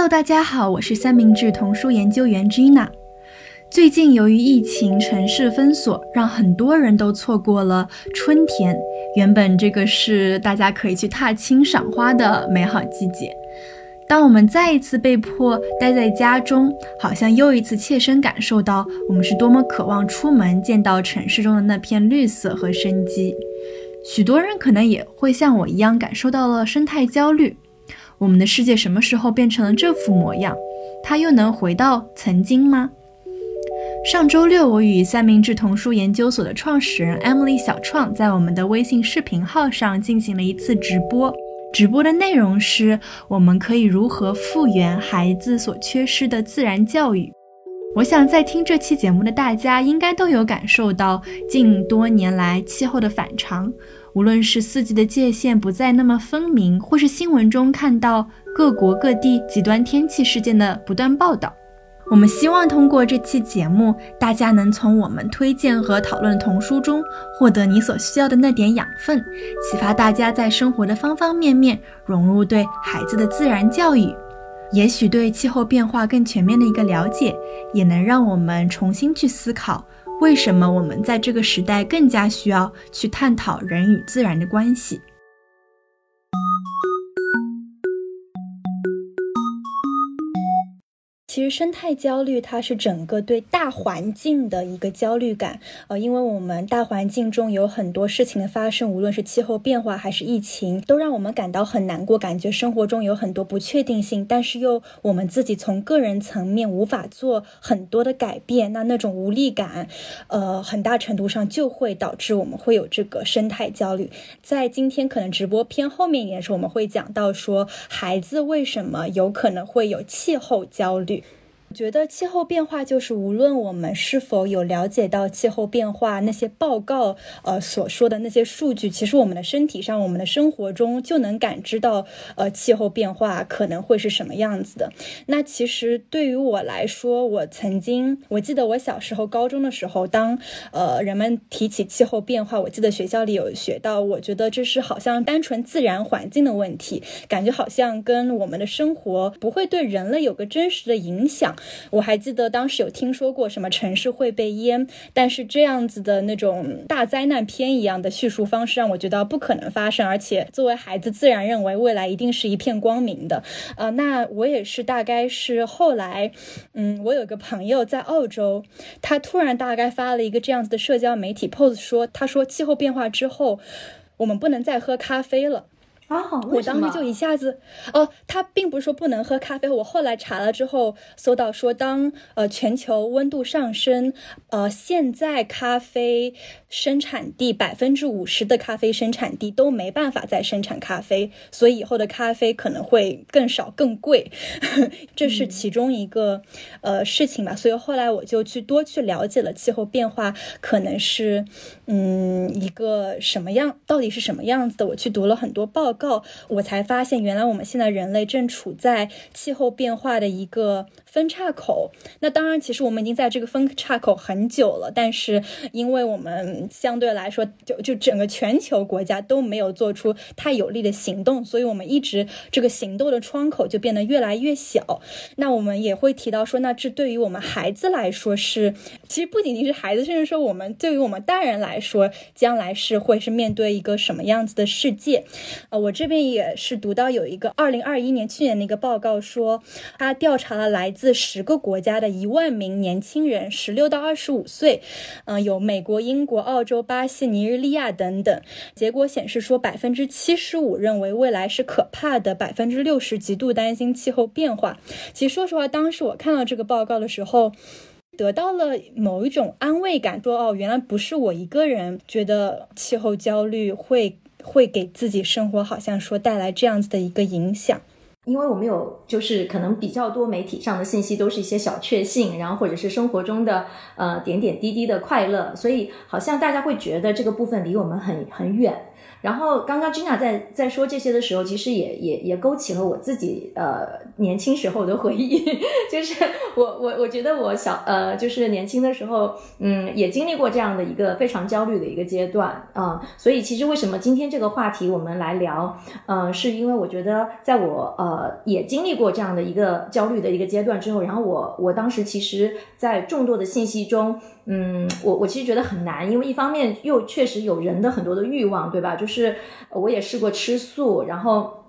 Hello，大家好，我是三明治童书研究员 Gina。最近由于疫情、城市封锁，让很多人都错过了春天。原本这个是大家可以去踏青赏花的美好季节。当我们再一次被迫待在家中，好像又一次切身感受到我们是多么渴望出门，见到城市中的那片绿色和生机。许多人可能也会像我一样感受到了生态焦虑。我们的世界什么时候变成了这副模样？它又能回到曾经吗？上周六，我与三明治童书研究所的创始人 Emily 小创在我们的微信视频号上进行了一次直播。直播的内容是我们可以如何复原孩子所缺失的自然教育。我想在听这期节目的大家应该都有感受到近多年来气候的反常。无论是四季的界限不再那么分明，或是新闻中看到各国各地极端天气事件的不断报道，我们希望通过这期节目，大家能从我们推荐和讨论的童书中获得你所需要的那点养分，启发大家在生活的方方面面融入对孩子的自然教育。也许对气候变化更全面的一个了解，也能让我们重新去思考。为什么我们在这个时代更加需要去探讨人与自然的关系？其实生态焦虑，它是整个对大环境的一个焦虑感。呃，因为我们大环境中有很多事情的发生，无论是气候变化还是疫情，都让我们感到很难过，感觉生活中有很多不确定性。但是又我们自己从个人层面无法做很多的改变，那那种无力感，呃，很大程度上就会导致我们会有这个生态焦虑。在今天可能直播偏后面一点时候，我们会讲到说，孩子为什么有可能会有气候焦虑。我觉得气候变化就是无论我们是否有了解到气候变化那些报告，呃所说的那些数据，其实我们的身体上、我们的生活中就能感知到，呃，气候变化可能会是什么样子的。那其实对于我来说，我曾经我记得我小时候高中的时候，当呃人们提起气候变化，我记得学校里有学到，我觉得这是好像单纯自然环境的问题，感觉好像跟我们的生活不会对人类有个真实的影响。我还记得当时有听说过什么城市会被淹，但是这样子的那种大灾难片一样的叙述方式让我觉得不可能发生，而且作为孩子自然认为未来一定是一片光明的。呃，那我也是大概是后来，嗯，我有个朋友在澳洲，他突然大概发了一个这样子的社交媒体 post 说，他说气候变化之后，我们不能再喝咖啡了。啊，我当时就一下子，哦，他并不是说不能喝咖啡。我后来查了之后，搜到说，当呃全球温度上升，呃，现在咖啡生产地百分之五十的咖啡生产地都没办法再生产咖啡，所以以后的咖啡可能会更少、更贵，这是其中一个呃事情吧。所以后来我就去多去了解了气候变化可能是嗯一个什么样，到底是什么样子的。我去读了很多报。告，我才发现，原来我们现在人类正处在气候变化的一个分岔口。那当然，其实我们已经在这个分岔口很久了，但是因为我们相对来说，就就整个全球国家都没有做出太有力的行动，所以我们一直这个行动的窗口就变得越来越小。那我们也会提到说，那这对于我们孩子来说是，其实不仅仅是孩子，甚至说我们对于我们大人来说，将来是会是面对一个什么样子的世界？呃，我这边也是读到有一个二零二一年去年的一个报告，说他调查了来自十个国家的一万名年轻人，十六到二十五岁，嗯，有美国、英国、澳洲、巴西、尼日利亚等等。结果显示说，百分之七十五认为未来是可怕的，百分之六十极度担心气候变化。其实说实话，当时我看到这个报告的时候，得到了某一种安慰感，说哦，原来不是我一个人觉得气候焦虑会。会给自己生活好像说带来这样子的一个影响，因为我们有就是可能比较多媒体上的信息都是一些小确幸，然后或者是生活中的呃点点滴滴的快乐，所以好像大家会觉得这个部分离我们很很远。然后刚刚 Gina 在在说这些的时候，其实也也也勾起了我自己呃年轻时候的回忆，就是我我我觉得我小呃就是年轻的时候，嗯，也经历过这样的一个非常焦虑的一个阶段啊，所以其实为什么今天这个话题我们来聊，呃，是因为我觉得在我呃也经历过这样的一个焦虑的一个阶段之后，然后我我当时其实，在众多的信息中。嗯，我我其实觉得很难，因为一方面又确实有人的很多的欲望，对吧？就是我也试过吃素，然后。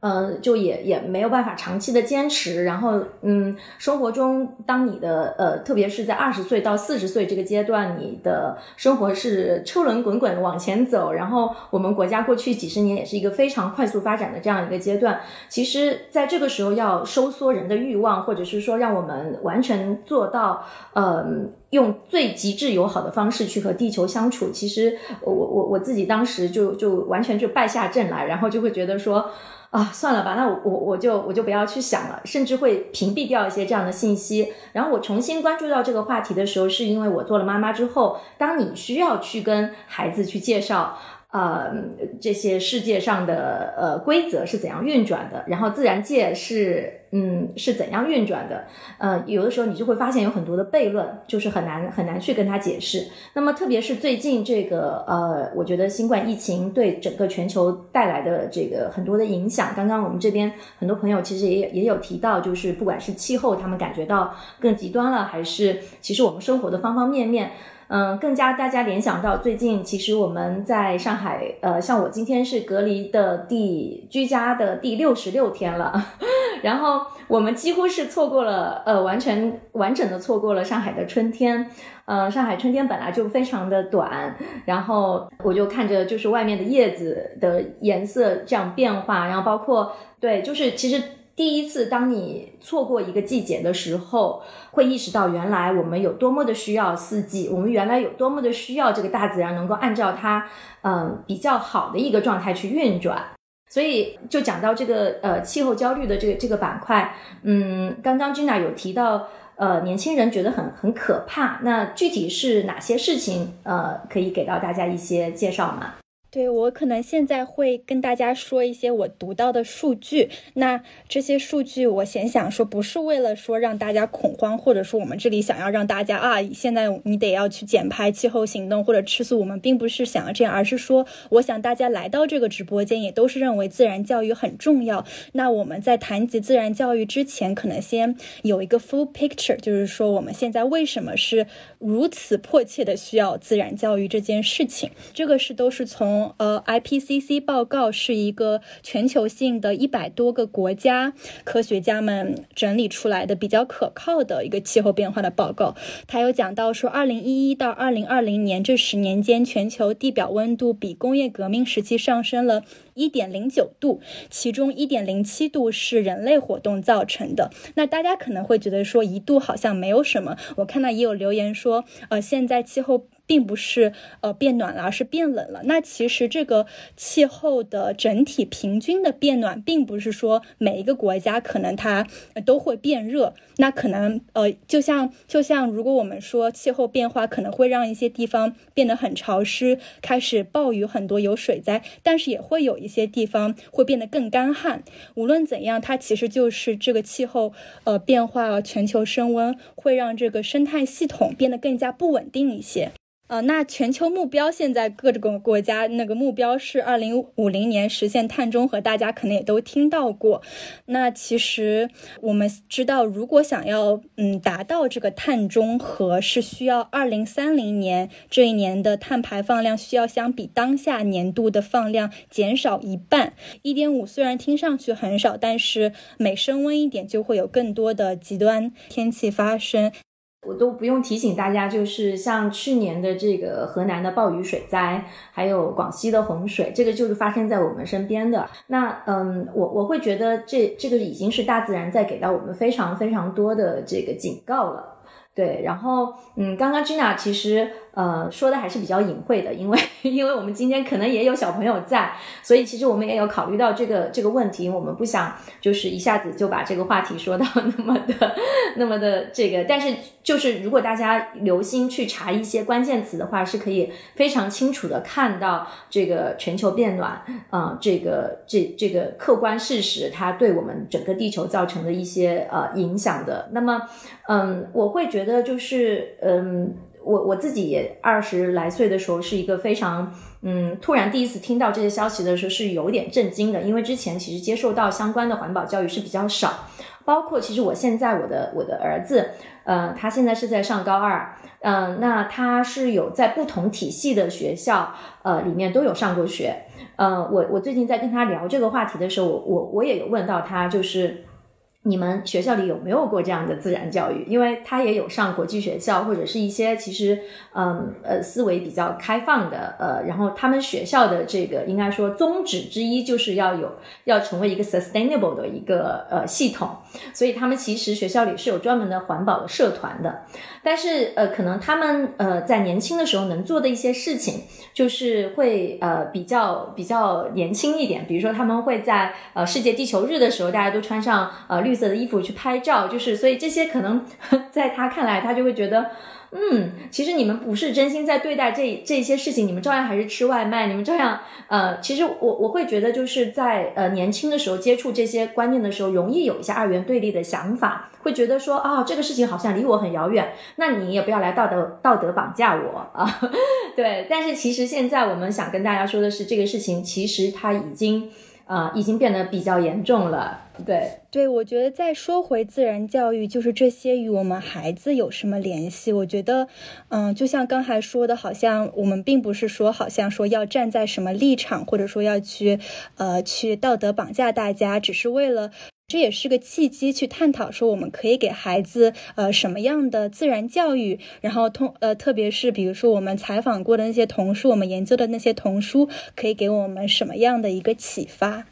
呃，就也也没有办法长期的坚持，然后嗯，生活中当你的呃，特别是在二十岁到四十岁这个阶段，你的生活是车轮滚滚往前走，然后我们国家过去几十年也是一个非常快速发展的这样一个阶段。其实，在这个时候要收缩人的欲望，或者是说让我们完全做到嗯，用最极致友好的方式去和地球相处，其实我我我自己当时就就完全就败下阵来，然后就会觉得说。啊，算了吧，那我我我就我就不要去想了，甚至会屏蔽掉一些这样的信息。然后我重新关注到这个话题的时候，是因为我做了妈妈之后，当你需要去跟孩子去介绍。呃，这些世界上的呃规则是怎样运转的？然后自然界是嗯是怎样运转的？呃，有的时候你就会发现有很多的悖论，就是很难很难去跟他解释。那么特别是最近这个呃，我觉得新冠疫情对整个全球带来的这个很多的影响，刚刚我们这边很多朋友其实也也有提到，就是不管是气候，他们感觉到更极端了，还是其实我们生活的方方面面。嗯，更加大家联想到最近，其实我们在上海，呃，像我今天是隔离的第居家的第六十六天了，然后我们几乎是错过了，呃，完全完整的错过了上海的春天。呃，上海春天本来就非常的短，然后我就看着就是外面的叶子的颜色这样变化，然后包括对，就是其实。第一次，当你错过一个季节的时候，会意识到原来我们有多么的需要四季，我们原来有多么的需要这个大自然能够按照它，嗯，比较好的一个状态去运转。所以，就讲到这个呃气候焦虑的这个这个板块，嗯，刚刚 Gina 有提到，呃，年轻人觉得很很可怕。那具体是哪些事情？呃，可以给到大家一些介绍吗？对我可能现在会跟大家说一些我读到的数据，那这些数据我先想说，不是为了说让大家恐慌，或者说我们这里想要让大家啊，现在你得要去减排、气候行动或者吃素，我们并不是想要这样，而是说，我想大家来到这个直播间也都是认为自然教育很重要。那我们在谈及自然教育之前，可能先有一个 full picture，就是说我们现在为什么是如此迫切的需要自然教育这件事情，这个是都是从。呃，IPCC 报告是一个全球性的一百多个国家科学家们整理出来的比较可靠的一个气候变化的报告。它有讲到说，二零一一到二零二零年这十年间，全球地表温度比工业革命时期上升了一点零九度，其中一点零七度是人类活动造成的。那大家可能会觉得说，一度好像没有什么。我看到也有留言说，呃，现在气候。并不是呃变暖了，而是变冷了。那其实这个气候的整体平均的变暖，并不是说每一个国家可能它都会变热。那可能呃，就像就像如果我们说气候变化可能会让一些地方变得很潮湿，开始暴雨很多，有水灾，但是也会有一些地方会变得更干旱。无论怎样，它其实就是这个气候呃变化，全球升温会让这个生态系统变得更加不稳定一些。呃，那全球目标现在各个国家那个目标是二零五零年实现碳中和，大家可能也都听到过。那其实我们知道，如果想要嗯达到这个碳中和，是需要二零三零年这一年的碳排放量需要相比当下年度的放量减少一半。一点五虽然听上去很少，但是每升温一点就会有更多的极端天气发生。我都不用提醒大家，就是像去年的这个河南的暴雨水灾，还有广西的洪水，这个就是发生在我们身边的。那嗯，我我会觉得这这个已经是大自然在给到我们非常非常多的这个警告了。对，然后嗯，刚刚 Gina 其实呃，说的还是比较隐晦的，因为因为我们今天可能也有小朋友在，所以其实我们也有考虑到这个这个问题，我们不想就是一下子就把这个话题说到那么的那么的这个，但是就是如果大家留心去查一些关键词的话，是可以非常清楚的看到这个全球变暖啊，这个这这个客观事实，它对我们整个地球造成的一些呃影响的。那么，嗯，我会觉得就是嗯。我我自己也二十来岁的时候，是一个非常嗯，突然第一次听到这些消息的时候，是有点震惊的，因为之前其实接受到相关的环保教育是比较少，包括其实我现在我的我的儿子，呃，他现在是在上高二，嗯，那他是有在不同体系的学校，呃，里面都有上过学，嗯，我我最近在跟他聊这个话题的时候，我我我也有问到他，就是。你们学校里有没有过这样的自然教育？因为他也有上国际学校，或者是一些其实，嗯呃，思维比较开放的，呃，然后他们学校的这个应该说宗旨之一就是要有要成为一个 sustainable 的一个呃系统，所以他们其实学校里是有专门的环保的社团的。但是呃，可能他们呃在年轻的时候能做的一些事情，就是会呃比较比较年轻一点，比如说他们会在呃世界地球日的时候，大家都穿上呃绿。色的衣服去拍照，就是所以这些可能 在他看来，他就会觉得，嗯，其实你们不是真心在对待这这些事情，你们照样还是吃外卖，你们照样呃，其实我我会觉得就是在呃年轻的时候接触这些观念的时候，容易有一些二元对立的想法，会觉得说啊，这个事情好像离我很遥远，那你也不要来道德道德绑架我啊，对。但是其实现在我们想跟大家说的是，这个事情其实它已经。啊，已经变得比较严重了。对对，我觉得再说回自然教育，就是这些与我们孩子有什么联系？我觉得，嗯，就像刚才说的，好像我们并不是说，好像说要站在什么立场，或者说要去，呃，去道德绑架大家，只是为了。这也是个契机，去探讨说我们可以给孩子呃什么样的自然教育，然后通呃特别是比如说我们采访过的那些童书，我们研究的那些童书，可以给我们什么样的一个启发？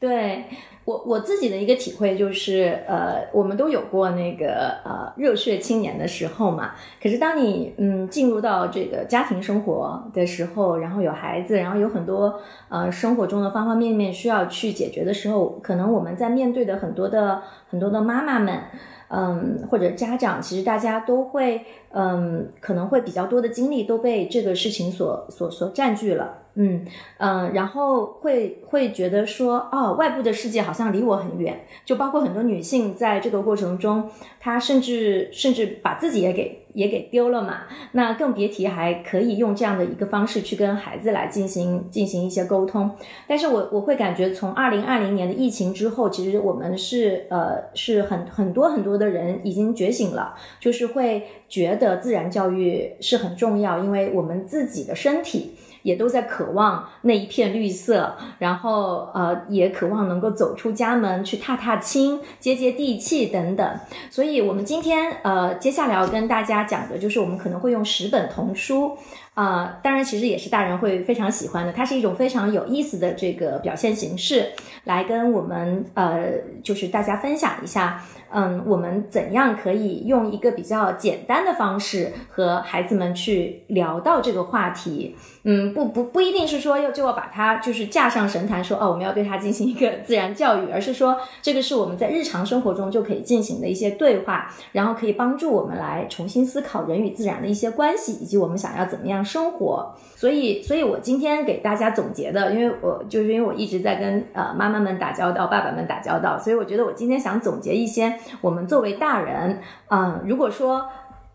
对。我我自己的一个体会就是，呃，我们都有过那个呃热血青年的时候嘛。可是当你嗯进入到这个家庭生活的时候，然后有孩子，然后有很多呃生活中的方方面面需要去解决的时候，可能我们在面对的很多的很多的妈妈们。嗯，或者家长，其实大家都会，嗯，可能会比较多的精力都被这个事情所所所占据了，嗯嗯，然后会会觉得说，哦，外部的世界好像离我很远，就包括很多女性在这个过程中，她甚至甚至把自己也给。也给丢了嘛，那更别提还可以用这样的一个方式去跟孩子来进行进行一些沟通。但是我我会感觉，从二零二零年的疫情之后，其实我们是呃是很很多很多的人已经觉醒了，就是会觉得自然教育是很重要，因为我们自己的身体。也都在渴望那一片绿色，然后呃，也渴望能够走出家门去踏踏青、接接地气等等。所以，我们今天呃，接下来要跟大家讲的就是，我们可能会用十本童书啊，当然其实也是大人会非常喜欢的，它是一种非常有意思的这个表现形式，来跟我们呃，就是大家分享一下。嗯，我们怎样可以用一个比较简单的方式和孩子们去聊到这个话题？嗯，不不不一定是说要就要把它就是架上神坛说哦，我们要对它进行一个自然教育，而是说这个是我们在日常生活中就可以进行的一些对话，然后可以帮助我们来重新思考人与自然的一些关系，以及我们想要怎么样生活。所以，所以我今天给大家总结的，因为我就是因为我一直在跟呃妈妈们打交道，爸爸们打交道，所以我觉得我今天想总结一些。我们作为大人，嗯，如果说，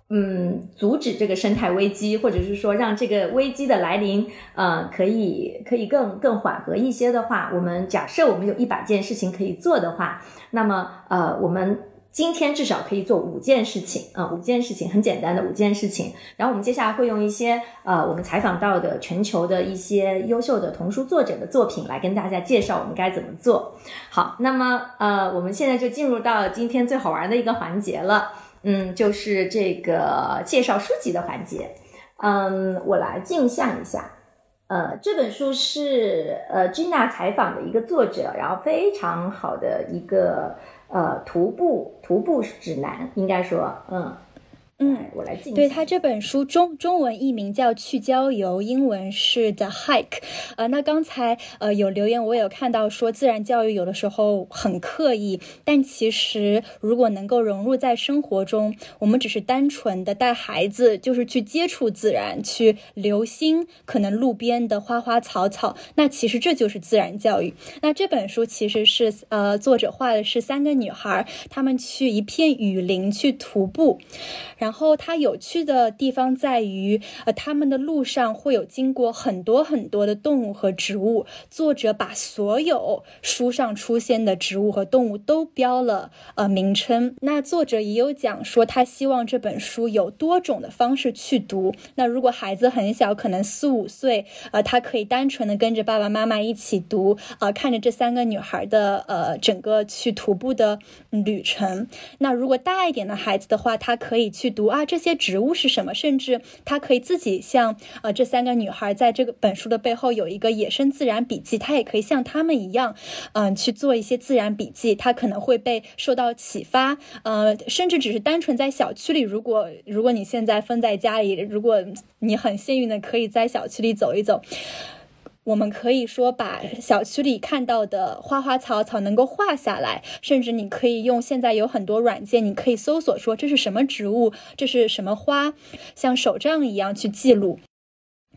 嗯，阻止这个生态危机，或者是说让这个危机的来临，嗯，可以可以更更缓和一些的话，我们假设我们有一百件事情可以做的话，那么，呃，我们。今天至少可以做五件事情啊，五件事情很简单的五件事情。然后我们接下来会用一些呃，我们采访到的全球的一些优秀的童书作者的作品来跟大家介绍我们该怎么做。好，那么呃，我们现在就进入到今天最好玩的一个环节了，嗯，就是这个介绍书籍的环节。嗯，我来镜像一下，呃，这本书是呃 Gina 采访的一个作者，然后非常好的一个。呃，徒步徒步指南应该说，嗯，嗯，我来进。对他这本书中中文译名叫《去郊游》，英文是 The Hike。呃，那刚才呃有留言，我有看到说自然教育有的时候很刻意，但其实如果能够融入在生活中，我们只是单纯的带孩子就是去接触自然，去留心可能路边的花花草草，那其实这就是自然教育。那这本书其实是呃作者画的是三个女孩，她们去一片雨林去徒步，然然后它有趣的地方在于，呃，他们的路上会有经过很多很多的动物和植物。作者把所有书上出现的植物和动物都标了呃名称。那作者也有讲说，他希望这本书有多种的方式去读。那如果孩子很小，可能四五岁，呃，他可以单纯的跟着爸爸妈妈一起读，啊，看着这三个女孩的呃整个去徒步的旅程。那如果大一点的孩子的话，他可以去。读啊，这些植物是什么？甚至他可以自己像呃这三个女孩在这个本书的背后有一个野生自然笔记，他也可以像他们一样，嗯，去做一些自然笔记。他可能会被受到启发，呃，甚至只是单纯在小区里，如果如果你现在分在家里，如果你很幸运的可以在小区里走一走。我们可以说把小区里看到的花花草草能够画下来，甚至你可以用现在有很多软件，你可以搜索说这是什么植物，这是什么花，像手账一样去记录。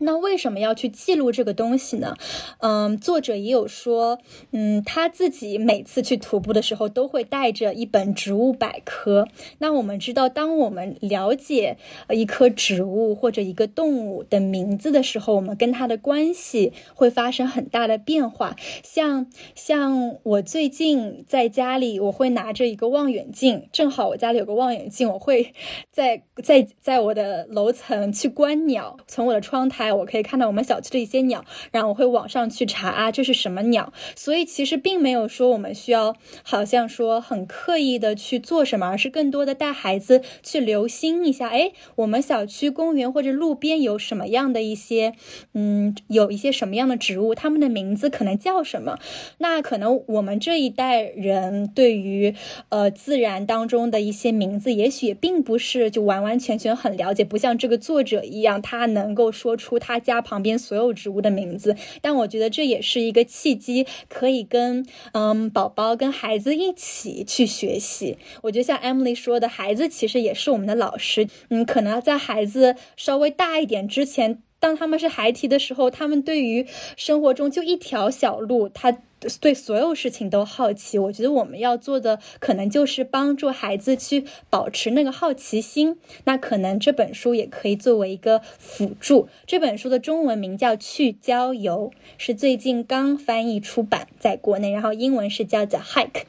那为什么要去记录这个东西呢？嗯，作者也有说，嗯，他自己每次去徒步的时候都会带着一本植物百科。那我们知道，当我们了解一棵植物或者一个动物的名字的时候，我们跟它的关系会发生很大的变化。像像我最近在家里，我会拿着一个望远镜，正好我家里有个望远镜，我会 在在在我的楼层去观鸟，从我的窗台。我可以看到我们小区的一些鸟，然后我会网上去查啊，这是什么鸟？所以其实并没有说我们需要好像说很刻意的去做什么，而是更多的带孩子去留心一下，哎，我们小区公园或者路边有什么样的一些，嗯，有一些什么样的植物，它们的名字可能叫什么？那可能我们这一代人对于呃自然当中的一些名字，也许也并不是就完完全全很了解，不像这个作者一样，他能够说出。他家旁边所有植物的名字，但我觉得这也是一个契机，可以跟嗯宝宝跟孩子一起去学习。我觉得像 Emily 说的，孩子其实也是我们的老师。嗯，可能在孩子稍微大一点之前。当他们是孩提的时候，他们对于生活中就一条小路，他对所有事情都好奇。我觉得我们要做的可能就是帮助孩子去保持那个好奇心。那可能这本书也可以作为一个辅助。这本书的中文名叫《去郊游》，是最近刚翻译出版在国内，然后英文是叫 The Hike。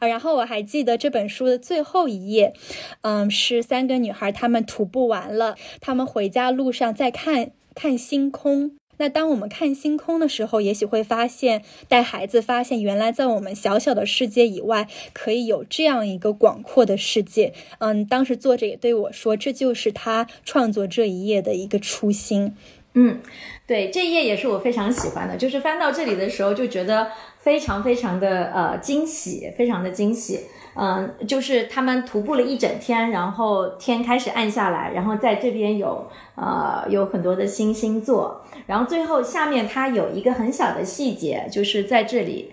啊，然后我还记得这本书的最后一页，嗯，是三个女孩，她们徒步完了，她们回家路上在看。看星空。那当我们看星空的时候，也许会发现，带孩子发现，原来在我们小小的世界以外，可以有这样一个广阔的世界。嗯，当时作者也对我说，这就是他创作这一页的一个初心。嗯，对，这一页也是我非常喜欢的，就是翻到这里的时候，就觉得非常非常的呃惊喜，非常的惊喜。嗯，就是他们徒步了一整天，然后天开始暗下来，然后在这边有呃有很多的星星座，然后最后下面它有一个很小的细节，就是在这里，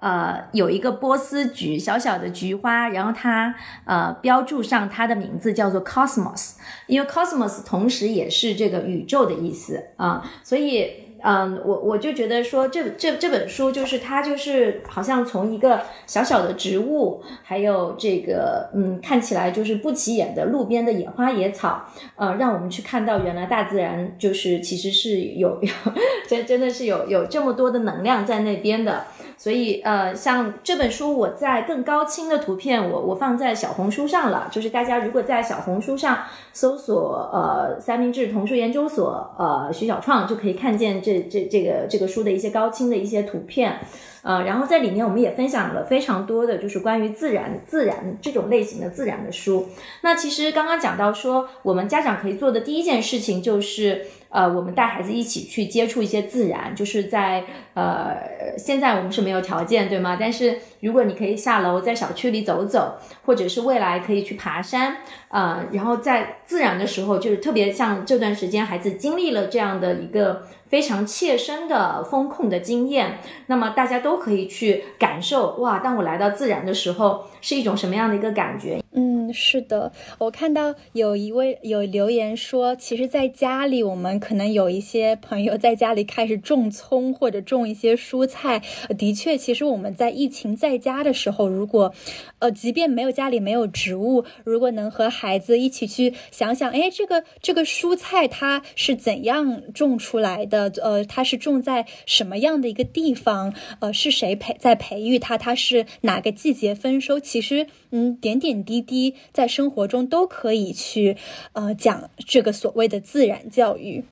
呃有一个波斯菊，小小的菊花，然后它呃标注上它的名字叫做 cosmos，因为 cosmos 同时也是这个宇宙的意思啊，所以。嗯，我我就觉得说这这这本书就是它就是好像从一个小小的植物，还有这个嗯看起来就是不起眼的路边的野花野草，呃，让我们去看到原来大自然就是其实是有有 真真的是有有这么多的能量在那边的。所以呃，像这本书我在更高清的图片我我放在小红书上了，就是大家如果在小红书上搜索呃三明治童书研究所呃徐小创就可以看见这。这这个这个书的一些高清的一些图片，呃，然后在里面我们也分享了非常多的就是关于自然、自然这种类型的自然的书。那其实刚刚讲到说，我们家长可以做的第一件事情就是。呃，我们带孩子一起去接触一些自然，就是在呃，现在我们是没有条件，对吗？但是如果你可以下楼在小区里走走，或者是未来可以去爬山，呃，然后在自然的时候，就是特别像这段时间孩子经历了这样的一个非常切身的风控的经验，那么大家都可以去感受哇，当我来到自然的时候是一种什么样的一个感觉？嗯，是的，我看到有一位有留言说，其实，在家里我们可能有一些朋友在家里开始种葱或者种一些蔬菜。的确，其实我们在疫情在家的时候，如果，呃，即便没有家里没有植物，如果能和孩子一起去想想，哎，这个这个蔬菜它是怎样种出来的？呃，它是种在什么样的一个地方？呃，是谁培在培育它？它是哪个季节丰收？其实，嗯，点点滴。滴在生活中都可以去，呃，讲这个所谓的自然教育。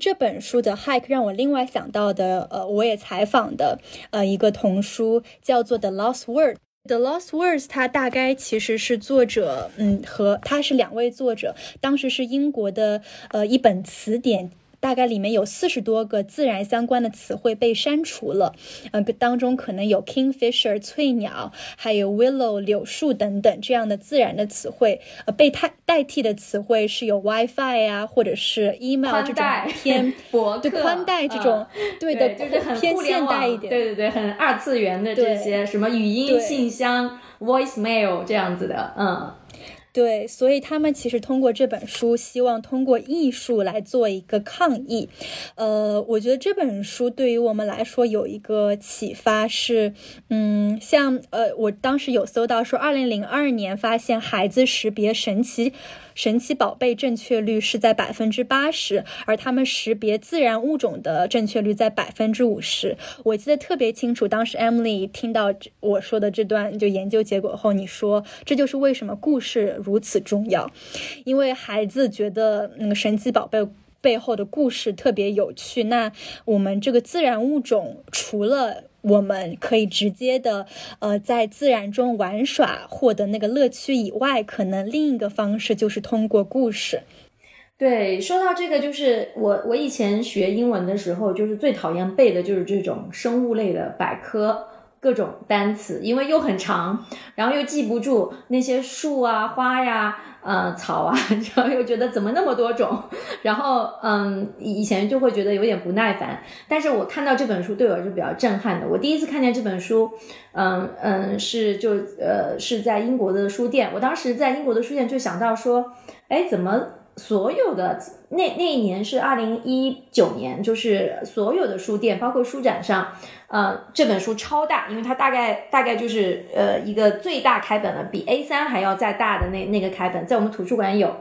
这本书的 hike 让我另外想到的，呃，我也采访的，呃，一个童书叫做 The Lost Word。The Lost Words，它大概其实是作者，嗯，和他是两位作者，当时是英国的，呃，一本词典。大概里面有四十多个自然相关的词汇被删除了，呃，当中可能有 kingfisher 翠鸟，还有 willow 柳树等等这样的自然的词汇，呃，被代代替的词汇是有 WiFi 呀，或者是 email 这种偏对宽带 这种，对的，就是很偏现代一点，对对对，很二次元的这些什么语音信箱 voicemail 这样子的，嗯。对，所以他们其实通过这本书，希望通过艺术来做一个抗议。呃，我觉得这本书对于我们来说有一个启发是，嗯，像呃，我当时有搜到说，二零零二年发现孩子识别神奇。神奇宝贝正确率是在百分之八十，而他们识别自然物种的正确率在百分之五十。我记得特别清楚，当时 Emily 听到我说的这段就研究结果后，你说这就是为什么故事如此重要，因为孩子觉得那个神奇宝贝背后的故事特别有趣。那我们这个自然物种除了我们可以直接的，呃，在自然中玩耍，获得那个乐趣以外，可能另一个方式就是通过故事。对，说到这个，就是我我以前学英文的时候，就是最讨厌背的就是这种生物类的百科。各种单词，因为又很长，然后又记不住那些树啊、花呀、呃、草啊，然后又觉得怎么那么多种，然后嗯，以前就会觉得有点不耐烦。但是我看到这本书，对我是比较震撼的。我第一次看见这本书，嗯嗯，是就呃是在英国的书店。我当时在英国的书店就想到说，哎，怎么？所有的那那一年是二零一九年，就是所有的书店，包括书展上，呃，这本书超大，因为它大概大概就是呃一个最大开本了，比 A 三还要再大的那那个开本，在我们图书馆有。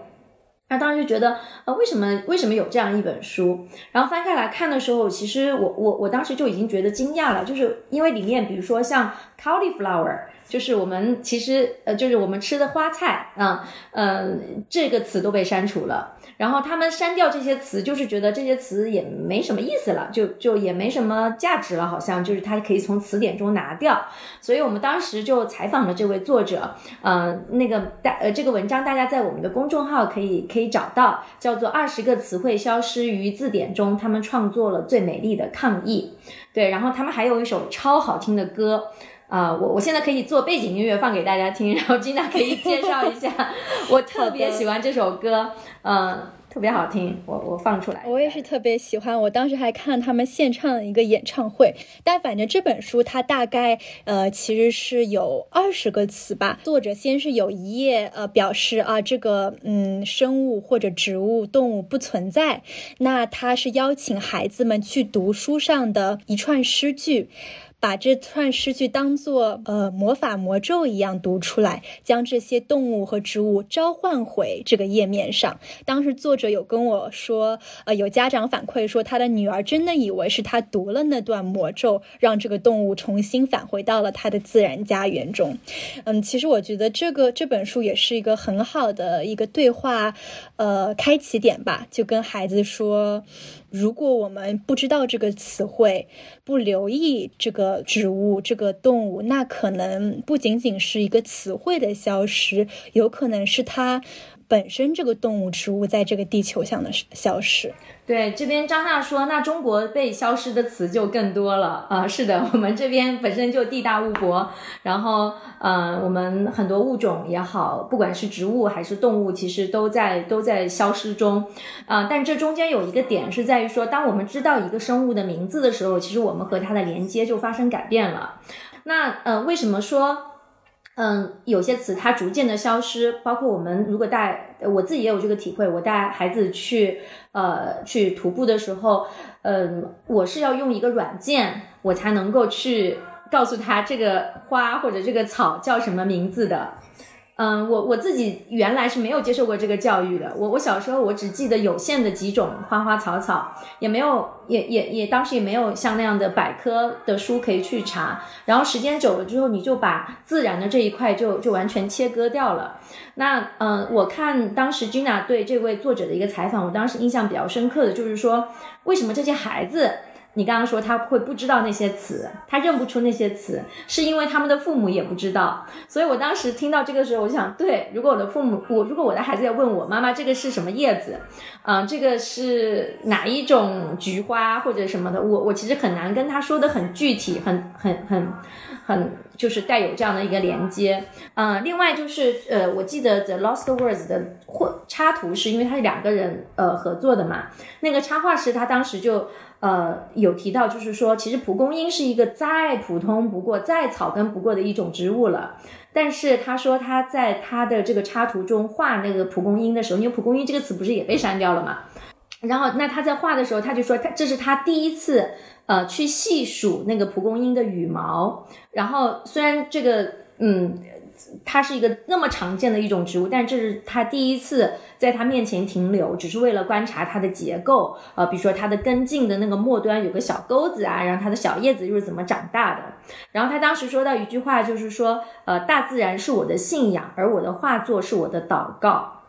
那当时就觉得，呃，为什么为什么有这样一本书？然后翻开来看的时候，其实我我我当时就已经觉得惊讶了，就是因为里面比如说像 cauliflower。就是我们其实呃，就是我们吃的花菜啊，嗯，这个词都被删除了。然后他们删掉这些词，就是觉得这些词也没什么意思了，就就也没什么价值了，好像就是它可以从词典中拿掉。所以我们当时就采访了这位作者，嗯，那个大呃这个文章大家在我们的公众号可以可以找到，叫做《二十个词汇消失于字典中》，他们创作了最美丽的抗议。对，然后他们还有一首超好听的歌。啊，我我现在可以做背景音乐放给大家听，然后金娜可以介绍一下，我特别喜欢这首歌，嗯，特别好听，我我放出来。我也是特别喜欢，我当时还看他们现唱的一个演唱会。但反正这本书它大概呃其实是有二十个词吧。作者先是有一页呃表示啊这个嗯生物或者植物动物不存在，那他是邀请孩子们去读书上的一串诗句。把这串诗句当做呃魔法魔咒一样读出来，将这些动物和植物召唤回这个页面上。当时作者有跟我说，呃，有家长反馈说，他的女儿真的以为是他读了那段魔咒，让这个动物重新返回到了他的自然家园中。嗯，其实我觉得这个这本书也是一个很好的一个对话，呃，开启点吧，就跟孩子说。如果我们不知道这个词汇，不留意这个植物、这个动物，那可能不仅仅是一个词汇的消失，有可能是它本身这个动物、植物在这个地球上的消失。对，这边张娜说，那中国被消失的词就更多了啊。是的，我们这边本身就地大物博，然后呃，我们很多物种也好，不管是植物还是动物，其实都在都在消失中啊。但这中间有一个点是在于说，当我们知道一个生物的名字的时候，其实我们和它的连接就发生改变了。那呃，为什么说？嗯，有些词它逐渐的消失，包括我们如果带我自己也有这个体会，我带孩子去呃去徒步的时候，嗯，我是要用一个软件，我才能够去告诉他这个花或者这个草叫什么名字的。嗯，我我自己原来是没有接受过这个教育的。我我小时候我只记得有限的几种花花草草，也没有也也也当时也没有像那样的百科的书可以去查。然后时间久了之后，你就把自然的这一块就就完全切割掉了。那嗯，我看当时 Gina 对这位作者的一个采访，我当时印象比较深刻的就是说，为什么这些孩子。你刚刚说他会不知道那些词，他认不出那些词，是因为他们的父母也不知道。所以我当时听到这个时候，我就想，对，如果我的父母，我如果我的孩子要问我妈妈这个是什么叶子，嗯，这个是哪一种菊花或者什么的，我我其实很难跟他说的很具体，很很很很就是带有这样的一个连接。嗯，另外就是呃，我记得 The Lost Words 的或插图是因为他是两个人呃合作的嘛，那个插画师他当时就。呃，有提到就是说，其实蒲公英是一个再普通不过、再草根不过的一种植物了。但是他说他在他的这个插图中画那个蒲公英的时候，因为蒲公英这个词不是也被删掉了嘛？然后那他在画的时候，他就说他这是他第一次呃去细数那个蒲公英的羽毛。然后虽然这个嗯。它是一个那么常见的一种植物，但这是他第一次在他面前停留，只是为了观察它的结构，呃，比如说它的根茎的那个末端有个小钩子啊，然后它的小叶子又是怎么长大的。然后他当时说到一句话，就是说，呃，大自然是我的信仰，而我的画作是我的祷告。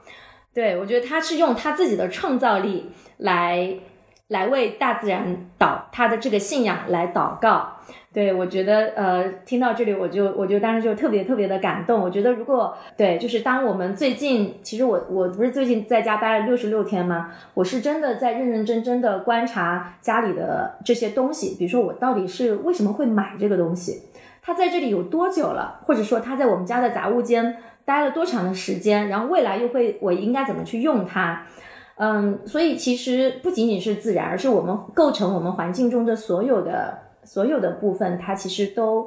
对我觉得他是用他自己的创造力来来为大自然祷他的这个信仰来祷告。对，我觉得，呃，听到这里，我就，我就当时就特别特别的感动。我觉得，如果对，就是当我们最近，其实我我不是最近在家待了六十六天吗？我是真的在认认真真的观察家里的这些东西，比如说我到底是为什么会买这个东西，它在这里有多久了，或者说它在我们家的杂物间待了多长的时间，然后未来又会我应该怎么去用它？嗯，所以其实不仅仅是自然，而是我们构成我们环境中的所有的。所有的部分，它其实都，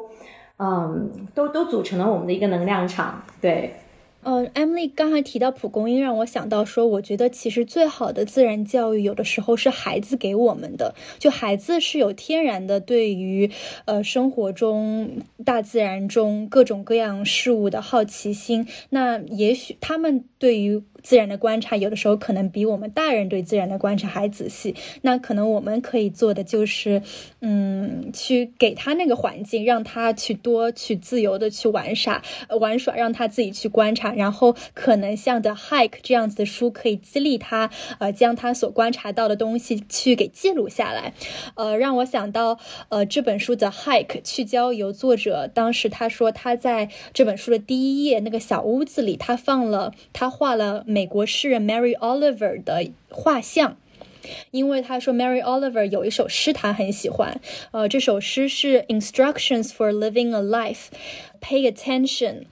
嗯，都都组成了我们的一个能量场，对。呃，Emily 刚才提到蒲公英，让我想到说，我觉得其实最好的自然教育，有的时候是孩子给我们的。就孩子是有天然的对于呃生活中大自然中各种各样事物的好奇心，那也许他们对于。自然的观察有的时候可能比我们大人对自然的观察还仔细。那可能我们可以做的就是，嗯，去给他那个环境，让他去多去自由的去玩耍，玩耍，让他自己去观察。然后可能像《The Hike》这样子的书可以激励他，呃，将他所观察到的东西去给记录下来。呃，让我想到，呃，这本书《的 Hike》去郊游，作者当时他说他在这本书的第一页那个小屋子里，他放了，他画了。美国诗人 Mary Oliver 的画像，因为他说 Mary Oliver 有一首诗他很喜欢，呃，这首诗是 Instructions for Living a Life。Pay attention,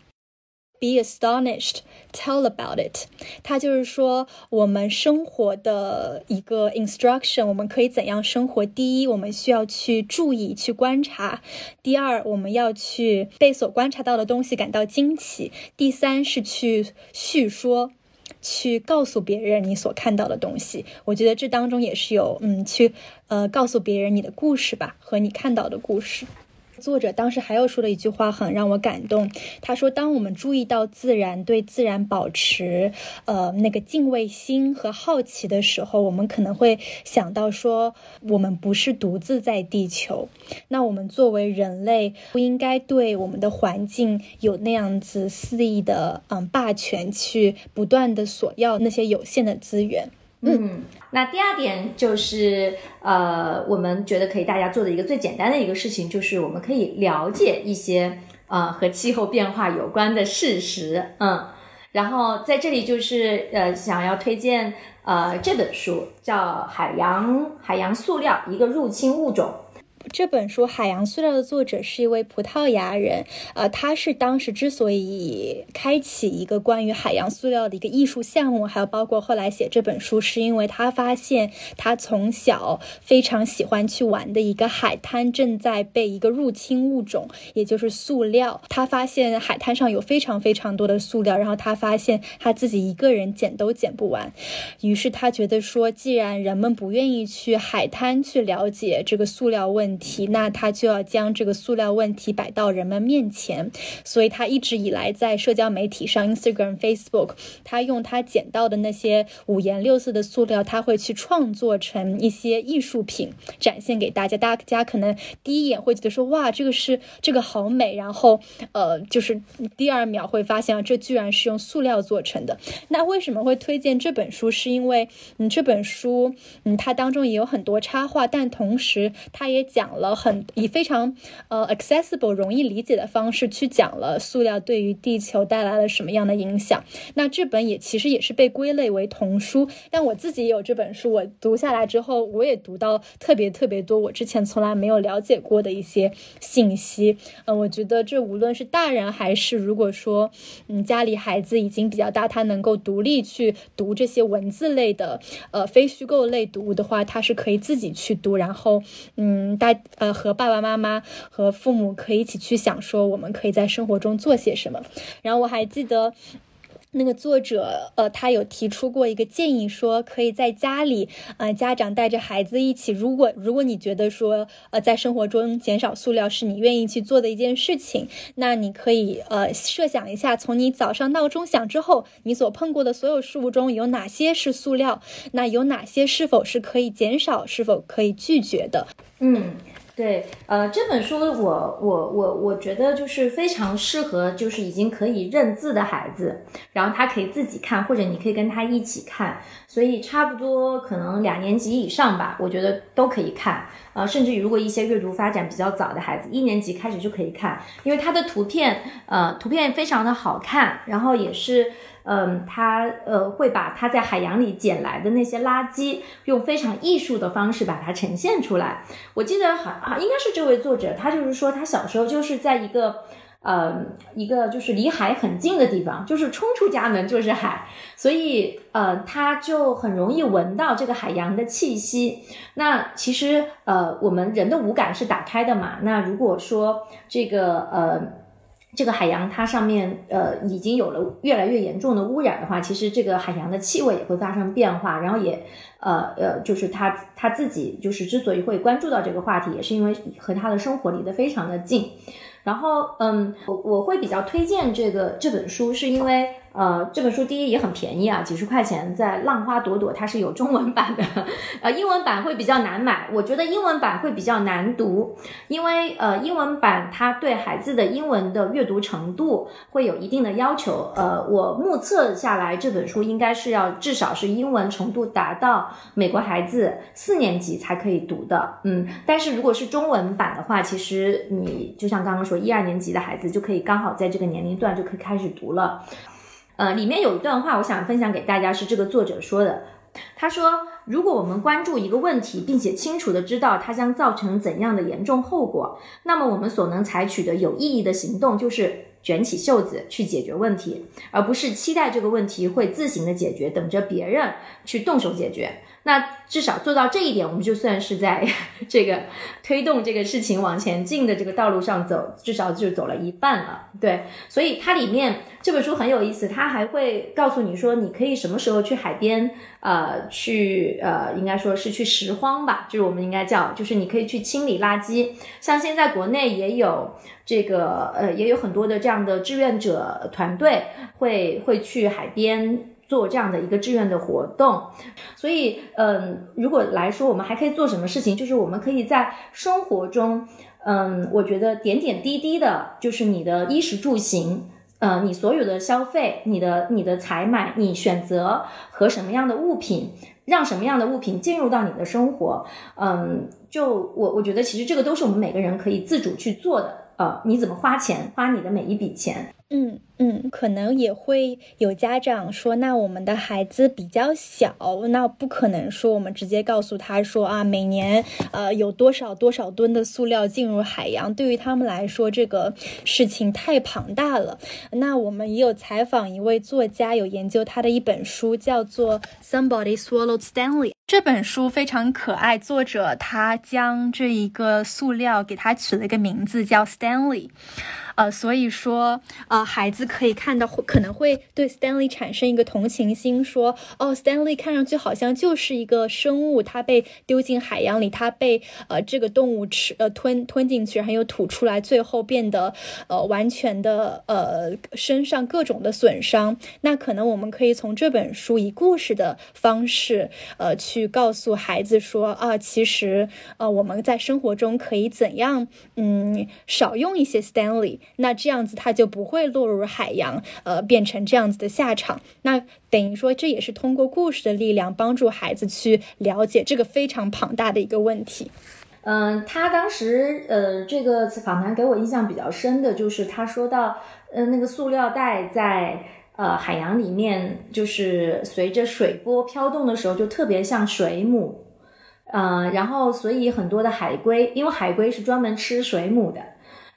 be astonished, tell about it。它就是说我们生活的一个 instruction，我们可以怎样生活？第一，我们需要去注意、去观察；第二，我们要去被所观察到的东西感到惊奇；第三是去叙说。去告诉别人你所看到的东西，我觉得这当中也是有，嗯，去呃告诉别人你的故事吧，和你看到的故事。作者当时还有说了一句话，很让我感动。他说：“当我们注意到自然，对自然保持呃那个敬畏心和好奇的时候，我们可能会想到说，我们不是独自在地球。那我们作为人类，不应该对我们的环境有那样子肆意的嗯霸权，去不断的索要那些有限的资源。”嗯，那第二点就是呃，我们觉得可以大家做的一个最简单的一个事情，就是我们可以了解一些呃和气候变化有关的事实。嗯，然后在这里就是呃想要推荐呃这本书，叫《海洋海洋塑料：一个入侵物种》。这本书《海洋塑料》的作者是一位葡萄牙人，呃，他是当时之所以开启一个关于海洋塑料的一个艺术项目，还有包括后来写这本书，是因为他发现他从小非常喜欢去玩的一个海滩正在被一个入侵物种，也就是塑料。他发现海滩上有非常非常多的塑料，然后他发现他自己一个人捡都捡不完，于是他觉得说，既然人们不愿意去海滩去了解这个塑料问，问题，那他就要将这个塑料问题摆到人们面前，所以他一直以来在社交媒体上，Instagram、Facebook，他用他捡到的那些五颜六色的塑料，他会去创作成一些艺术品，展现给大家。大家可能第一眼会觉得说，哇，这个是这个好美，然后呃，就是第二秒会发现啊这居然是用塑料做成的。那为什么会推荐这本书？是因为嗯，这本书嗯，它当中也有很多插画，但同时它也讲。讲了很以非常呃 accessible 容易理解的方式去讲了塑料对于地球带来了什么样的影响。那这本也其实也是被归类为童书，但我自己也有这本书，我读下来之后，我也读到特别特别多我之前从来没有了解过的一些信息。嗯，我觉得这无论是大人还是如果说嗯家里孩子已经比较大，他能够独立去读这些文字类的呃非虚构类读物的话，他是可以自己去读，然后嗯大。呃，和爸爸妈妈和父母可以一起去想说，我们可以在生活中做些什么。然后我还记得。那个作者，呃，他有提出过一个建议，说可以在家里，呃，家长带着孩子一起。如果如果你觉得说，呃，在生活中减少塑料是你愿意去做的一件事情，那你可以，呃，设想一下，从你早上闹钟响之后，你所碰过的所有事物中有哪些是塑料？那有哪些是否是可以减少？是否可以拒绝的？嗯。对，呃，这本书我我我我觉得就是非常适合，就是已经可以认字的孩子，然后他可以自己看，或者你可以跟他一起看，所以差不多可能两年级以上吧，我觉得都可以看，呃，甚至于如果一些阅读发展比较早的孩子，一年级开始就可以看，因为它的图片，呃，图片非常的好看，然后也是。嗯，他呃会把他在海洋里捡来的那些垃圾，用非常艺术的方式把它呈现出来。我记得好啊，应该是这位作者，他就是说他小时候就是在一个呃一个就是离海很近的地方，就是冲出家门就是海，所以呃他就很容易闻到这个海洋的气息。那其实呃我们人的五感是打开的嘛，那如果说这个呃。这个海洋它上面呃已经有了越来越严重的污染的话，其实这个海洋的气味也会发生变化，然后也呃呃就是他他自己就是之所以会关注到这个话题，也是因为和他的生活离得非常的近。然后嗯我我会比较推荐这个这本书，是因为。呃，这本书第一也很便宜啊，几十块钱，在浪花朵朵它是有中文版的，呃，英文版会比较难买，我觉得英文版会比较难读，因为呃，英文版它对孩子的英文的阅读程度会有一定的要求，呃，我目测下来这本书应该是要至少是英文程度达到美国孩子四年级才可以读的，嗯，但是如果是中文版的话，其实你就像刚刚说一二年级的孩子就可以刚好在这个年龄段就可以开始读了。呃，里面有一段话，我想分享给大家，是这个作者说的。他说：“如果我们关注一个问题，并且清楚的知道它将造成怎样的严重后果，那么我们所能采取的有意义的行动就是卷起袖子去解决问题，而不是期待这个问题会自行的解决，等着别人去动手解决。”那至少做到这一点，我们就算是在这个 推动这个事情往前进的这个道路上走，至少就走了一半了。对，所以它里面这本书很有意思，它还会告诉你说，你可以什么时候去海边，呃，去呃，应该说是去拾荒吧，就是我们应该叫，就是你可以去清理垃圾。像现在国内也有这个，呃，也有很多的这样的志愿者团队会会去海边。做这样的一个志愿的活动，所以，嗯，如果来说，我们还可以做什么事情？就是我们可以在生活中，嗯，我觉得点点滴滴的，就是你的衣食住行，呃，你所有的消费，你的你的采买，你选择和什么样的物品。让什么样的物品进入到你的生活，嗯，就我我觉得其实这个都是我们每个人可以自主去做的。呃，你怎么花钱，花你的每一笔钱？嗯嗯，可能也会有家长说，那我们的孩子比较小，那不可能说我们直接告诉他说啊，每年呃有多少多少吨的塑料进入海洋，对于他们来说这个事情太庞大了。那我们也有采访一位作家，有研究他的一本书，叫做《Somebody Swallowed Stanley》。这本书非常可爱，作者他将这一个塑料给他取了一个名字叫 Stanley。呃，所以说，呃，孩子可以看到，可能会对 Stanley 产生一个同情心，说，哦，Stanley 看上去好像就是一个生物，它被丢进海洋里，它被呃这个动物吃，呃吞吞进去，然后又吐出来，最后变得呃完全的呃身上各种的损伤。那可能我们可以从这本书以故事的方式，呃，去告诉孩子说，啊，其实呃我们在生活中可以怎样，嗯，少用一些 Stanley。那这样子他就不会落入海洋，呃，变成这样子的下场。那等于说，这也是通过故事的力量，帮助孩子去了解这个非常庞大的一个问题。嗯，他当时呃，这个访谈给我印象比较深的就是他说到，呃，那个塑料袋在呃海洋里面，就是随着水波飘动的时候，就特别像水母。嗯，然后所以很多的海龟，因为海龟是专门吃水母的。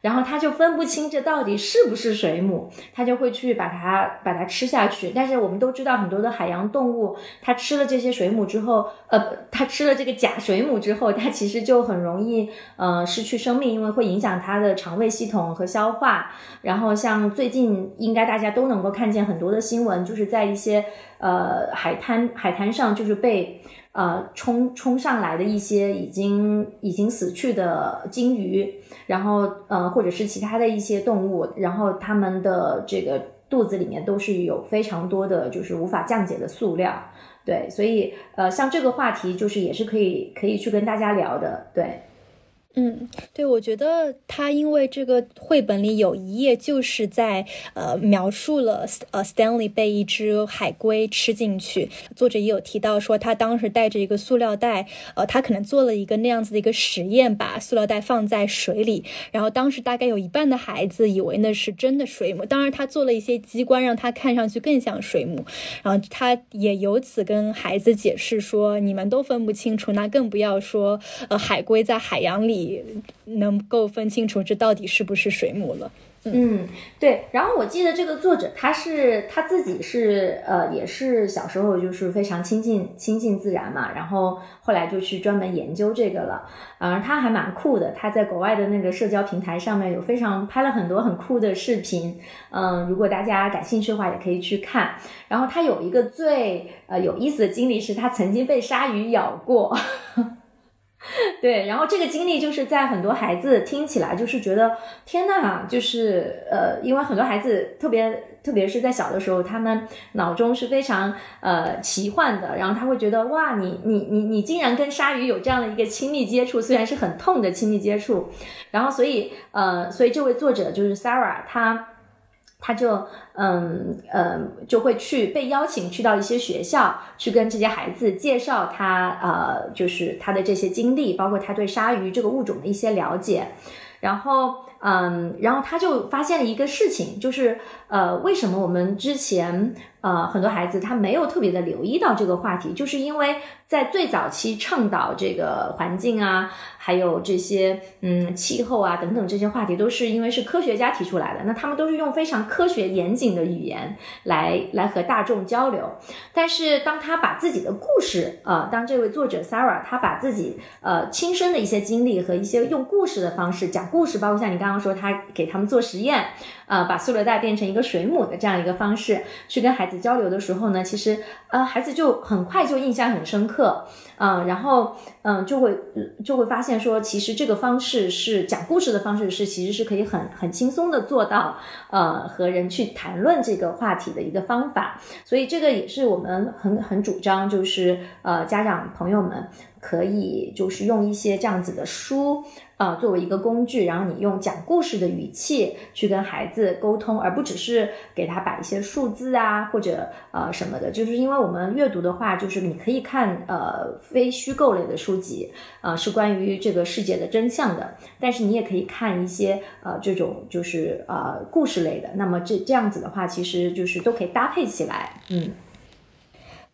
然后他就分不清这到底是不是水母，他就会去把它把它吃下去。但是我们都知道，很多的海洋动物，它吃了这些水母之后，呃，它吃了这个假水母之后，它其实就很容易呃失去生命，因为会影响它的肠胃系统和消化。然后像最近应该大家都能够看见很多的新闻，就是在一些呃海滩海滩上，就是被。呃，冲冲上来的一些已经已经死去的鲸鱼，然后呃，或者是其他的一些动物，然后它们的这个肚子里面都是有非常多的就是无法降解的塑料，对，所以呃，像这个话题就是也是可以可以去跟大家聊的，对。嗯，对，我觉得他因为这个绘本里有一页就是在呃描述了呃 Stanley 被一只海龟吃进去，作者也有提到说他当时带着一个塑料袋，呃，他可能做了一个那样子的一个实验，把塑料袋放在水里，然后当时大概有一半的孩子以为那是真的水母，当然他做了一些机关让它看上去更像水母，然后他也由此跟孩子解释说，你们都分不清楚，那更不要说呃海龟在海洋里。能够分清楚这到底是不是水母了。嗯，对。然后我记得这个作者他是他自己是呃也是小时候就是非常亲近亲近自然嘛，然后后来就去专门研究这个了。嗯，他还蛮酷的，他在国外的那个社交平台上面有非常拍了很多很酷的视频。嗯，如果大家感兴趣的话，也可以去看。然后他有一个最呃有意思的经历是，他曾经被鲨鱼咬过。对，然后这个经历就是在很多孩子听起来就是觉得天呐，就是呃，因为很多孩子特别特别是在小的时候，他们脑中是非常呃奇幻的，然后他会觉得哇，你你你你竟然跟鲨鱼有这样的一个亲密接触，虽然是很痛的亲密接触，然后所以呃，所以这位作者就是 Sarah，他。他就嗯嗯就会去被邀请去到一些学校去跟这些孩子介绍他呃就是他的这些经历，包括他对鲨鱼这个物种的一些了解，然后嗯然后他就发现了一个事情，就是呃为什么我们之前呃很多孩子他没有特别的留意到这个话题，就是因为。在最早期倡导这个环境啊，还有这些嗯气候啊等等这些话题，都是因为是科学家提出来的。那他们都是用非常科学严谨的语言来来和大众交流。但是当他把自己的故事，呃，当这位作者 Sarah 他把自己呃亲身的一些经历和一些用故事的方式讲故事，包括像你刚刚说他给他们做实验，呃，把塑料袋变成一个水母的这样一个方式去跟孩子交流的时候呢，其实呃孩子就很快就印象很深刻。嗯，然后，嗯，就会就会发现说，其实这个方式是讲故事的方式，是其实是可以很很轻松的做到，呃，和人去谈论这个话题的一个方法。所以这个也是我们很很主张，就是呃，家长朋友们可以就是用一些这样子的书。呃，作为一个工具，然后你用讲故事的语气去跟孩子沟通，而不只是给他摆一些数字啊，或者呃什么的。就是因为我们阅读的话，就是你可以看呃非虚构类的书籍，呃是关于这个世界的真相的，但是你也可以看一些呃这种就是呃故事类的。那么这这样子的话，其实就是都可以搭配起来，嗯。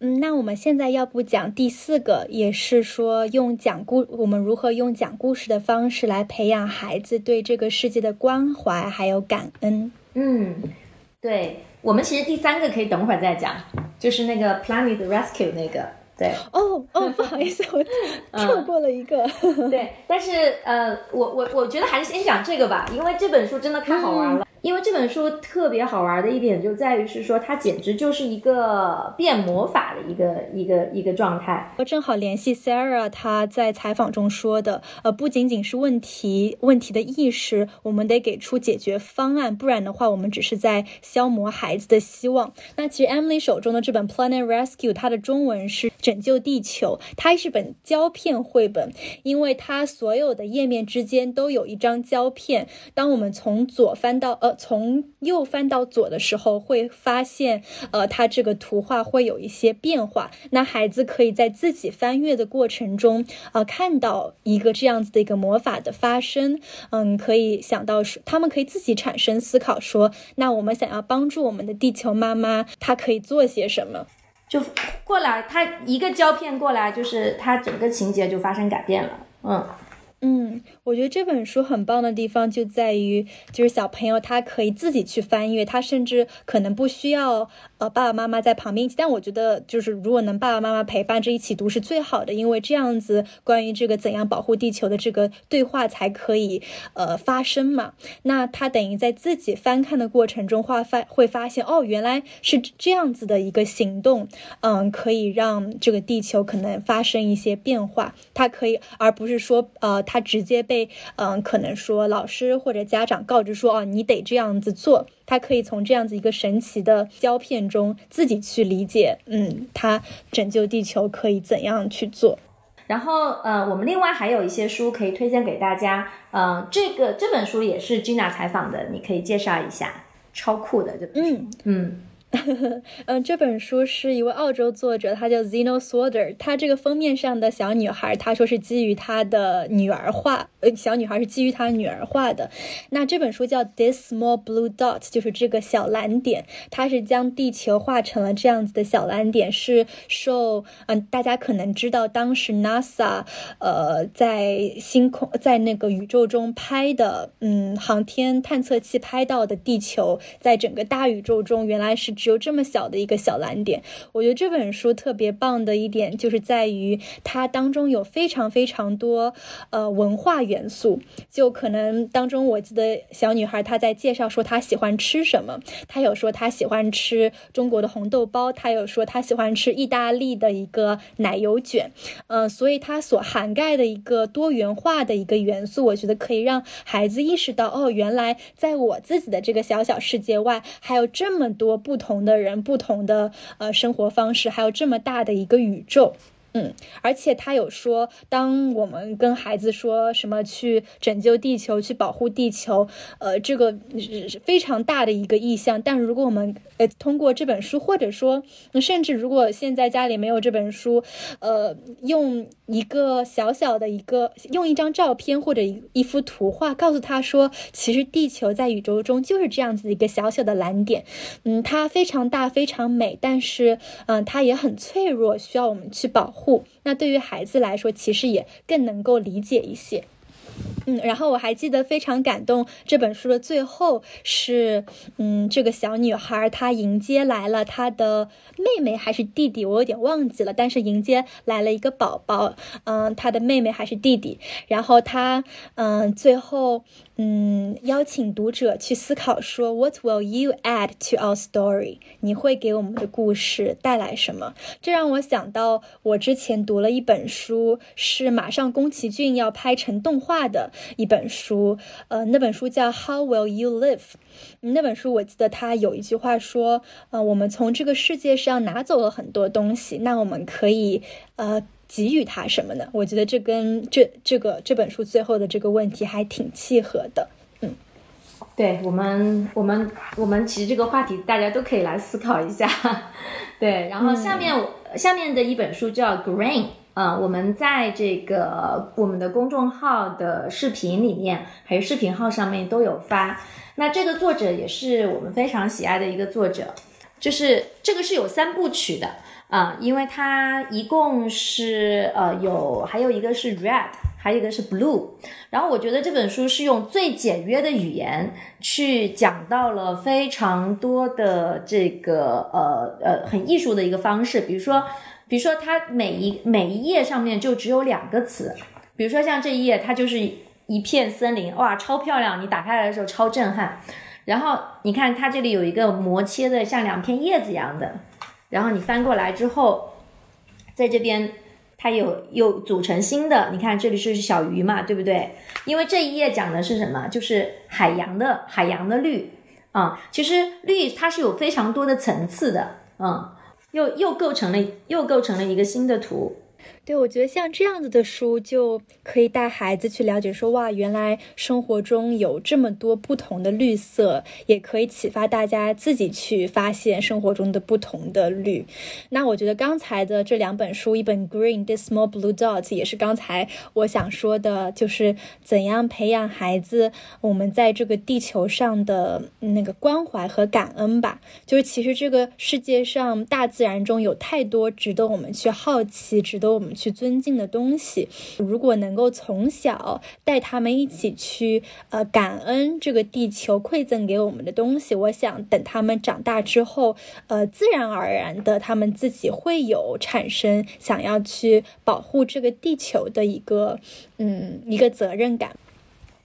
嗯，那我们现在要不讲第四个，也是说用讲故，我们如何用讲故事的方式来培养孩子对这个世界的关怀还有感恩。嗯，对，我们其实第三个可以等会儿再讲，就是那个 Planet Rescue 那个。对，哦哦，不好意思，我 错过了一个。对，但是呃，我我我觉得还是先讲这个吧，因为这本书真的太好玩了。因为这本书特别好玩的一点就在于是说，它简直就是一个变魔法的一个一个一个状态。我正好联系 Sarah，她在采访中说的，呃，不仅仅是问题问题的意识，我们得给出解决方案，不然的话，我们只是在消磨孩子的希望。那其实 Emily 手中的这本 Planet Rescue，它的中文是拯救地球，它是本胶片绘本，因为它所有的页面之间都有一张胶片，当我们从左翻到呃。从右翻到左的时候，会发现，呃，它这个图画会有一些变化。那孩子可以在自己翻阅的过程中，呃，看到一个这样子的一个魔法的发生。嗯，可以想到说，他们可以自己产生思考，说，那我们想要帮助我们的地球妈妈，她可以做些什么？就过来，他一个胶片过来，就是他整个情节就发生改变了。嗯。嗯，我觉得这本书很棒的地方就在于，就是小朋友他可以自己去翻阅，他甚至可能不需要呃爸爸妈妈在旁边一起。但我觉得，就是如果能爸爸妈妈陪伴着一起读是最好的，因为这样子关于这个怎样保护地球的这个对话才可以呃发生嘛。那他等于在自己翻看的过程中，会发会发现哦，原来是这样子的一个行动，嗯，可以让这个地球可能发生一些变化。他可以，而不是说呃。他直接被嗯，可能说老师或者家长告知说哦，你得这样子做。他可以从这样子一个神奇的胶片中自己去理解，嗯，他拯救地球可以怎样去做。然后呃，我们另外还有一些书可以推荐给大家，嗯，这个这本书也是 Gina 采访的，你可以介绍一下，超酷的这本书，嗯。嗯，嗯这本书是一位澳洲作者，他叫 Zeno Swader。他这个封面上的小女孩，他说是基于他的女儿画，呃，小女孩是基于他女儿画的。那这本书叫 This Small Blue Dot，就是这个小蓝点。它是将地球画成了这样子的小蓝点，是受嗯，大家可能知道，当时 NASA 呃在星空在那个宇宙中拍的，嗯，航天探测器拍到的地球，在整个大宇宙中原来是。只有这么小的一个小蓝点，我觉得这本书特别棒的一点就是在于它当中有非常非常多呃文化元素。就可能当中，我记得小女孩她在介绍说她喜欢吃什么，她有说她喜欢吃中国的红豆包，她有说她喜欢吃意大利的一个奶油卷，嗯，所以它所涵盖的一个多元化的一个元素，我觉得可以让孩子意识到哦，原来在我自己的这个小小世界外，还有这么多不同。同的人，不同的呃生活方式，还有这么大的一个宇宙。嗯，而且他有说，当我们跟孩子说什么去拯救地球、去保护地球，呃，这个是非常大的一个意向。但如果我们呃通过这本书，或者说甚至如果现在家里没有这本书，呃，用一个小小的一个，用一张照片或者一一幅图画，告诉他说，其实地球在宇宙中就是这样子一个小小的蓝点。嗯，它非常大，非常美，但是嗯，它也很脆弱，需要我们去保护。护，那对于孩子来说，其实也更能够理解一些。嗯，然后我还记得非常感动，这本书的最后是，嗯，这个小女孩她迎接来了她的妹妹还是弟弟，我有点忘记了，但是迎接来了一个宝宝，嗯，她的妹妹还是弟弟，然后她，嗯，最后。嗯，邀请读者去思考说，What will you add to our story？你会给我们的故事带来什么？这让我想到，我之前读了一本书，是马上宫崎骏要拍成动画的一本书。呃，那本书叫 How will you live？那本书我记得他有一句话说，呃，我们从这个世界上拿走了很多东西，那我们可以，呃。给予他什么呢？我觉得这跟这这个这本书最后的这个问题还挺契合的。嗯，对我们，我们，我们其实这个话题大家都可以来思考一下。对，然后下面下面的一本书叫《Green》。嗯，我们在这个我们的公众号的视频里面，还有视频号上面都有发。那这个作者也是我们非常喜爱的一个作者，就是这个是有三部曲的啊，因为它一共是呃有，还有一个是 Red，还有一个是 Blue。然后我觉得这本书是用最简约的语言去讲到了非常多的这个呃呃很艺术的一个方式，比如说。比如说，它每一每一页上面就只有两个词，比如说像这一页，它就是一片森林，哇，超漂亮！你打开来的时候超震撼。然后你看它这里有一个磨切的像两片叶子一样的，然后你翻过来之后，在这边它有又组成新的，你看这里是小鱼嘛，对不对？因为这一页讲的是什么？就是海洋的海洋的绿啊。其实绿它是有非常多的层次的，嗯。又又构成了又构成了一个新的图。对，我觉得像这样子的书就可以带孩子去了解，说哇，原来生活中有这么多不同的绿色，也可以启发大家自己去发现生活中的不同的绿。那我觉得刚才的这两本书，一本《Green》《This Small Blue Dot》，也是刚才我想说的，就是怎样培养孩子我们在这个地球上的那个关怀和感恩吧。就是其实这个世界上大自然中有太多值得我们去好奇，值得我们。去尊敬的东西，如果能够从小带他们一起去，呃，感恩这个地球馈赠给我们的东西，我想等他们长大之后，呃，自然而然的，他们自己会有产生想要去保护这个地球的一个，嗯，一个责任感。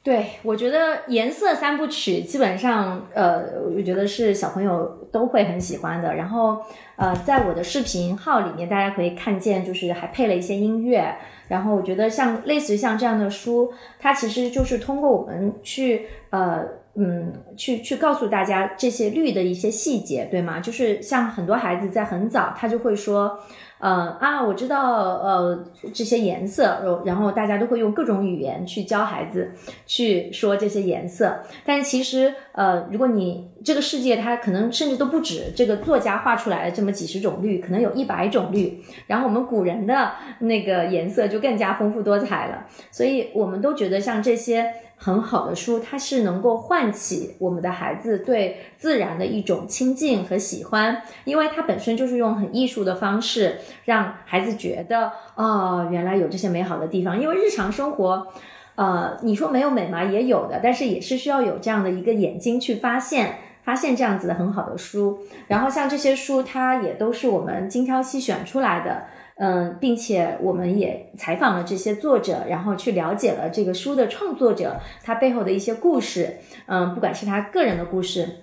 对，我觉得颜色三部曲基本上，呃，我觉得是小朋友都会很喜欢的。然后，呃，在我的视频号里面，大家可以看见，就是还配了一些音乐。然后，我觉得像类似于像这样的书，它其实就是通过我们去，呃，嗯，去去告诉大家这些绿的一些细节，对吗？就是像很多孩子在很早，他就会说。呃啊，我知道，呃，这些颜色，然后大家都会用各种语言去教孩子去说这些颜色。但其实，呃，如果你这个世界它可能甚至都不止这个作家画出来的这么几十种绿，可能有一百种绿。然后我们古人的那个颜色就更加丰富多彩了。所以我们都觉得像这些。很好的书，它是能够唤起我们的孩子对自然的一种亲近和喜欢，因为它本身就是用很艺术的方式让孩子觉得，哦，原来有这些美好的地方。因为日常生活，呃，你说没有美吗？也有的，但是也是需要有这样的一个眼睛去发现，发现这样子的很好的书。然后像这些书，它也都是我们精挑细选出来的。嗯，并且我们也采访了这些作者，然后去了解了这个书的创作者他背后的一些故事。嗯，不管是他个人的故事，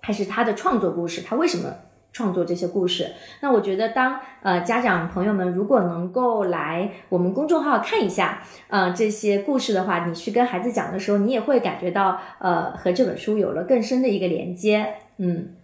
还是他的创作故事，他为什么创作这些故事？那我觉得，当呃家长朋友们如果能够来我们公众号看一下，呃这些故事的话，你去跟孩子讲的时候，你也会感觉到呃和这本书有了更深的一个连接。嗯。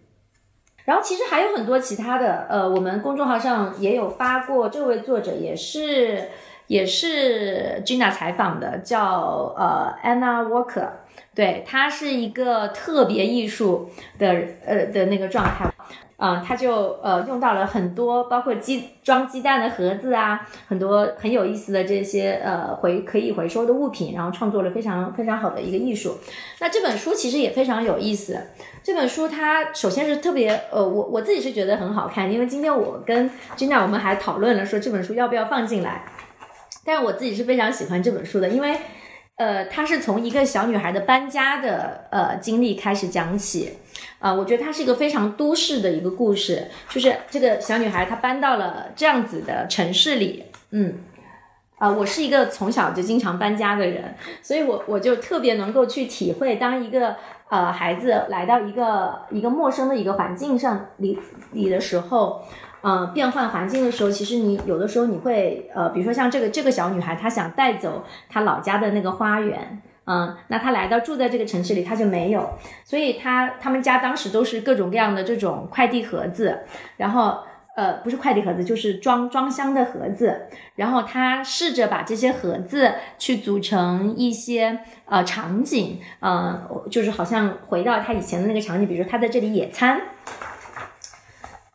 然后其实还有很多其他的，呃，我们公众号上也有发过，这位作者也是也是 Gina 采访的，叫呃 Anna Walker，对，他是一个特别艺术的呃的那个状态。啊，他就呃用到了很多，包括鸡装鸡蛋的盒子啊，很多很有意思的这些呃回可以回收的物品，然后创作了非常非常好的一个艺术。那这本书其实也非常有意思。这本书它首先是特别呃，我我自己是觉得很好看，因为今天我跟 Gina 我们还讨论了说这本书要不要放进来。但是我自己是非常喜欢这本书的，因为呃，它是从一个小女孩的搬家的呃经历开始讲起。啊，我觉得它是一个非常都市的一个故事，就是这个小女孩她搬到了这样子的城市里，嗯，啊，我是一个从小就经常搬家的人，所以我我就特别能够去体会，当一个呃孩子来到一个一个陌生的一个环境上里里的时候，嗯，变换环境的时候，其实你有的时候你会呃，比如说像这个这个小女孩，她想带走她老家的那个花园。嗯，那他来到住在这个城市里，他就没有，所以他他们家当时都是各种各样的这种快递盒子，然后呃，不是快递盒子，就是装装箱的盒子。然后他试着把这些盒子去组成一些呃场景，呃，就是好像回到他以前的那个场景，比如说他在这里野餐。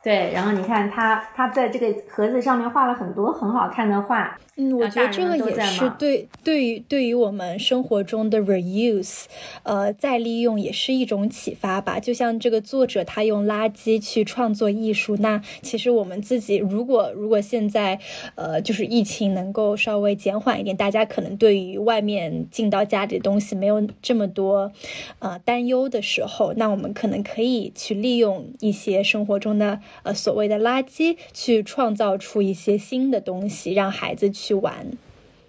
对，然后你看他，他在这个盒子上面画了很多很好看的画。嗯，我觉得这个也是对，对于对于我们生活中的 reuse，呃，再利用也是一种启发吧。就像这个作者他用垃圾去创作艺术，那其实我们自己如果如果现在呃就是疫情能够稍微减缓一点，大家可能对于外面进到家里的东西没有这么多呃担忧的时候，那我们可能可以去利用一些生活中的呃所谓的垃圾，去创造出一些新的东西，让孩子去。玩，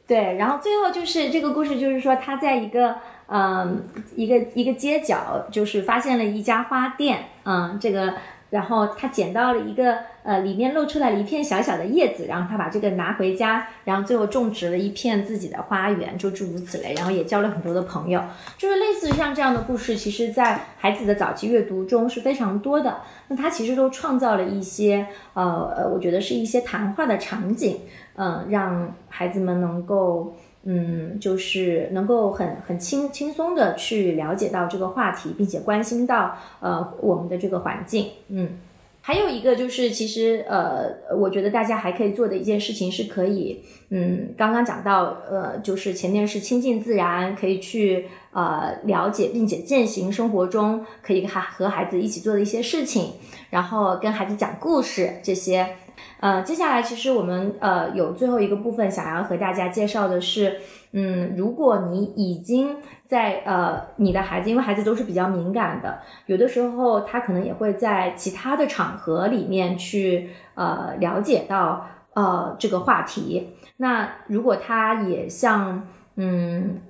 对，然后最后就是这个故事，就是说他在一个嗯一个一个街角，就是发现了一家花店，嗯，这个。然后他捡到了一个，呃，里面露出来了一片小小的叶子，然后他把这个拿回家，然后最后种植了一片自己的花园，就诸如此类，然后也交了很多的朋友，就是类似像这样的故事，其实在孩子的早期阅读中是非常多的。那他其实都创造了一些，呃呃，我觉得是一些谈话的场景，嗯，让孩子们能够。嗯，就是能够很很轻轻松的去了解到这个话题，并且关心到呃我们的这个环境。嗯，还有一个就是，其实呃，我觉得大家还可以做的一件事情是可以，嗯，刚刚讲到呃，就是前面是亲近自然，可以去呃了解并且践行生活中可以和和孩子一起做的一些事情，然后跟孩子讲故事这些。呃，接下来其实我们呃有最后一个部分想要和大家介绍的是，嗯，如果你已经在呃你的孩子，因为孩子都是比较敏感的，有的时候他可能也会在其他的场合里面去呃了解到呃这个话题。那如果他也像嗯。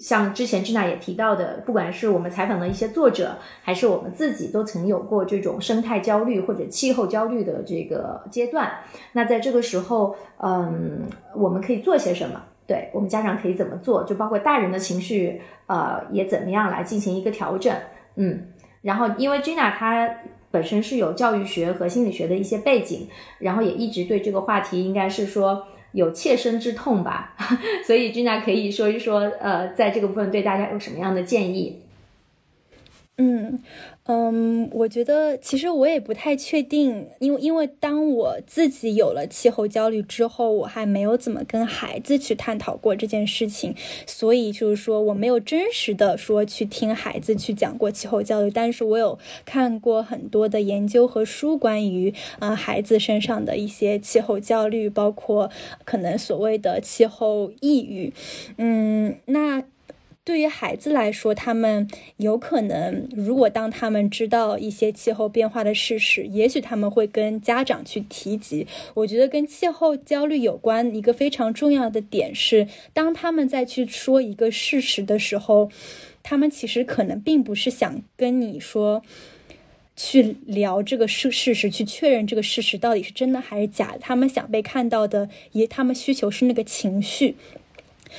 像之前 Gina 也提到的，不管是我们采访的一些作者，还是我们自己，都曾有过这种生态焦虑或者气候焦虑的这个阶段。那在这个时候，嗯，我们可以做些什么？对我们家长可以怎么做？就包括大人的情绪，呃，也怎么样来进行一个调整？嗯，然后因为 Gina 她本身是有教育学和心理学的一些背景，然后也一直对这个话题应该是说。有切身之痛吧，所以君娜可以说一说，呃，在这个部分对大家有什么样的建议？嗯。嗯，我觉得其实我也不太确定，因为因为当我自己有了气候焦虑之后，我还没有怎么跟孩子去探讨过这件事情，所以就是说我没有真实的说去听孩子去讲过气候焦虑，但是我有看过很多的研究和书关于呃孩子身上的一些气候焦虑，包括可能所谓的气候抑郁，嗯，那。对于孩子来说，他们有可能，如果当他们知道一些气候变化的事实，也许他们会跟家长去提及。我觉得跟气候焦虑有关一个非常重要的点是，当他们再去说一个事实的时候，他们其实可能并不是想跟你说，去聊这个事事实，去确认这个事实到底是真的还是假的。他们想被看到的，也他们需求是那个情绪。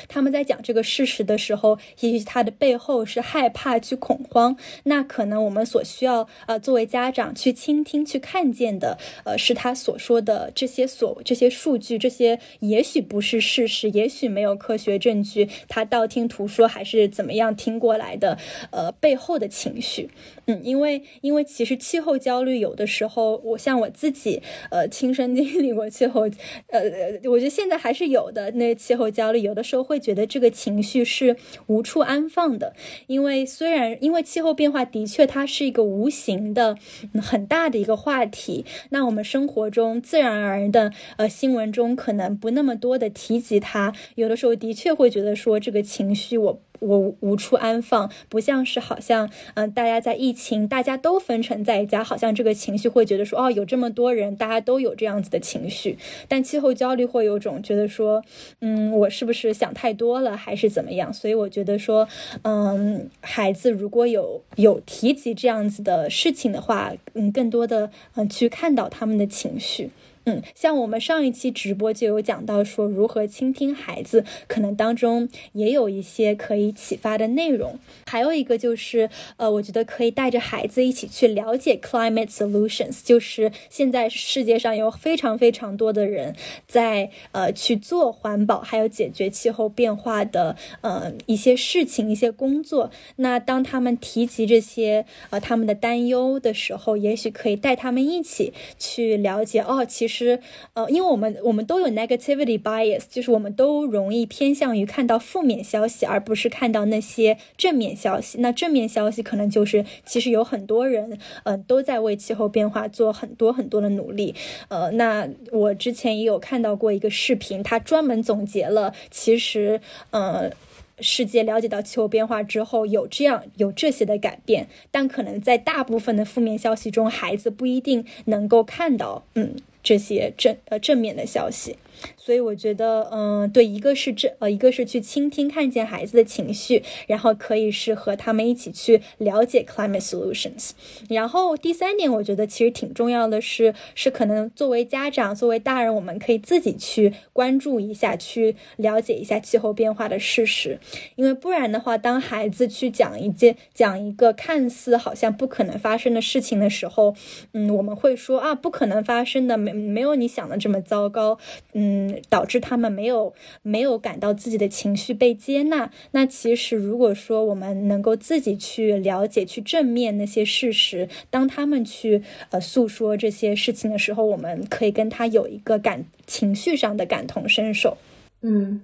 他们在讲这个事实的时候，也许他的背后是害怕、去恐慌。那可能我们所需要呃，作为家长去倾听、去看见的，呃，是他所说的这些所这些数据，这些也许不是事实，也许没有科学证据，他道听途说还是怎么样听过来的，呃，背后的情绪。嗯，因为因为其实气候焦虑有的时候，我像我自己，呃，亲身经历过气候，呃，我觉得现在还是有的。那气候焦虑有的时候会觉得这个情绪是无处安放的，因为虽然因为气候变化的确它是一个无形的很大的一个话题，那我们生活中自然而然的呃新闻中可能不那么多的提及它，有的时候的确会觉得说这个情绪我。我无处安放，不像是好像，嗯，大家在疫情，大家都分成在家，好像这个情绪会觉得说，哦，有这么多人，大家都有这样子的情绪。但气候焦虑会有种觉得说，嗯，我是不是想太多了，还是怎么样？所以我觉得说，嗯，孩子如果有有提及这样子的事情的话，嗯，更多的嗯去看到他们的情绪，嗯，像我们上一期直播就有讲到说如何倾听孩子，可能当中也有一些可以启发的内容。还有一个就是，呃，我觉得可以带着孩子一起去了解 climate solutions，就是现在世界上有非常非常多的人在呃去做环保，还有解决气候变化的呃一些事情、一些工作。那当他们提及这些呃他们的担忧的时候，也许可以带他们一起去了解哦，其实。是，呃，因为我们我们都有 negativity bias，就是我们都容易偏向于看到负面消息，而不是看到那些正面消息。那正面消息可能就是，其实有很多人，嗯，都在为气候变化做很多很多的努力。呃，那我之前也有看到过一个视频，他专门总结了，其实，呃。世界了解到气候变化之后，有这样有这些的改变，但可能在大部分的负面消息中，孩子不一定能够看到，嗯。这些正呃正面的消息。所以我觉得，嗯，对，一个是这，呃，一个是去倾听、看见孩子的情绪，然后可以是和他们一起去了解 climate solutions。然后第三点，我觉得其实挺重要的是，是可能作为家长、作为大人，我们可以自己去关注一下，去了解一下气候变化的事实。因为不然的话，当孩子去讲一件、讲一个看似好像不可能发生的事情的时候，嗯，我们会说啊，不可能发生的，没没有你想的这么糟糕，嗯。导致他们没有没有感到自己的情绪被接纳。那其实，如果说我们能够自己去了解、去正面那些事实，当他们去呃诉说这些事情的时候，我们可以跟他有一个感情绪上的感同身受。嗯，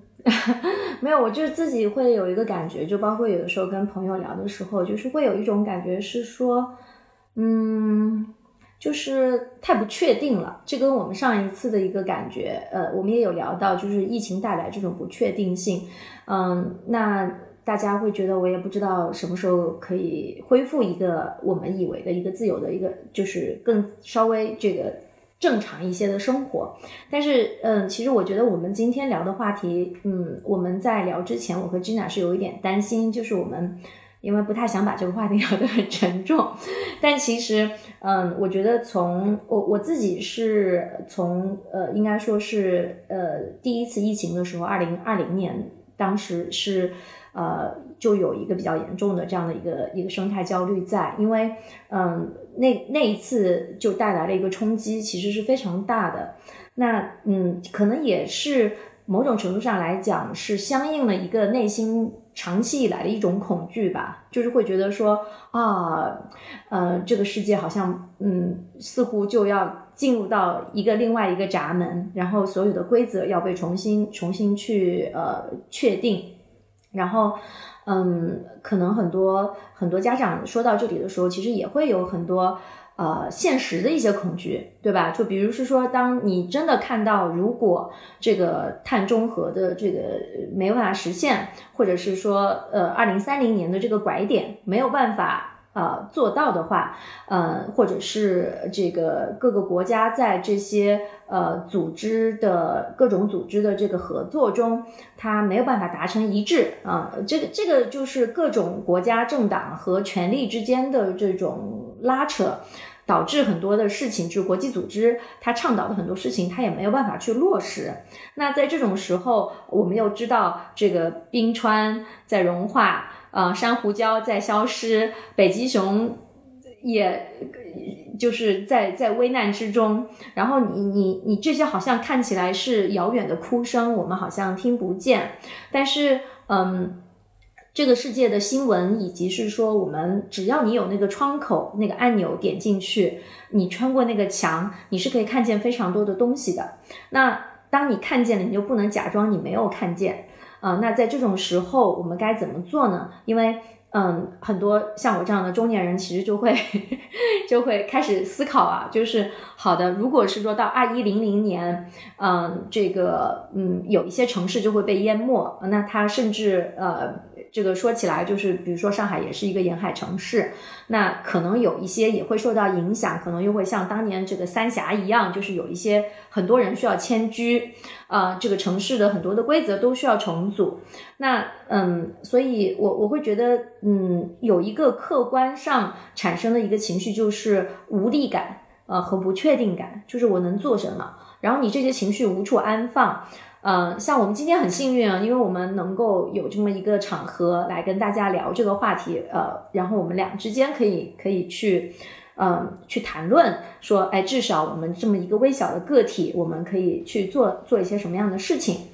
没有，我就自己会有一个感觉，就包括有的时候跟朋友聊的时候，就是会有一种感觉是说，嗯。就是太不确定了，这跟我们上一次的一个感觉，呃，我们也有聊到，就是疫情带来这种不确定性，嗯，那大家会觉得我也不知道什么时候可以恢复一个我们以为的一个自由的一个，就是更稍微这个正常一些的生活。但是，嗯，其实我觉得我们今天聊的话题，嗯，我们在聊之前，我和 Gina 是有一点担心，就是我们。因为不太想把这个话题 聊得很沉重，但其实，嗯，我觉得从我我自己是从呃，应该说是呃，第一次疫情的时候，二零二零年，当时是呃，就有一个比较严重的这样的一个一个生态焦虑在，因为嗯，那那一次就带来了一个冲击，其实是非常大的。那嗯，可能也是某种程度上来讲，是相应了一个内心。长期以来的一种恐惧吧，就是会觉得说啊，呃，这个世界好像，嗯，似乎就要进入到一个另外一个闸门，然后所有的规则要被重新重新去呃确定，然后，嗯，可能很多很多家长说到这里的时候，其实也会有很多。呃，现实的一些恐惧，对吧？就比如是说，当你真的看到，如果这个碳中和的这个没办法实现，或者是说，呃，二零三零年的这个拐点没有办法呃做到的话，呃，或者是这个各个国家在这些呃组织的各种组织的这个合作中，它没有办法达成一致啊，这个这个就是各种国家政党和权力之间的这种拉扯。导致很多的事情，就是国际组织它倡导的很多事情，它也没有办法去落实。那在这种时候，我们又知道这个冰川在融化，呃，珊瑚礁在消失，北极熊也就是在在危难之中。然后你你你这些好像看起来是遥远的哭声，我们好像听不见。但是，嗯。这个世界的新闻，以及是说，我们只要你有那个窗口、那个按钮点进去，你穿过那个墙，你是可以看见非常多的东西的。那当你看见了，你就不能假装你没有看见啊。那在这种时候，我们该怎么做呢？因为嗯，很多像我这样的中年人，其实就会 就会开始思考啊，就是好的，如果是说到二一零零年，嗯，这个嗯，有一些城市就会被淹没，那它甚至呃，这个说起来就是，比如说上海也是一个沿海城市，那可能有一些也会受到影响，可能又会像当年这个三峡一样，就是有一些很多人需要迁居，啊，这个城市的很多的规则都需要重组。那嗯，所以我我会觉得。嗯，有一个客观上产生的一个情绪就是无力感呃和不确定感，就是我能做什么，然后你这些情绪无处安放。呃，像我们今天很幸运啊，因为我们能够有这么一个场合来跟大家聊这个话题，呃，然后我们俩之间可以可以去，嗯，去谈论说，哎，至少我们这么一个微小的个体，我们可以去做做一些什么样的事情，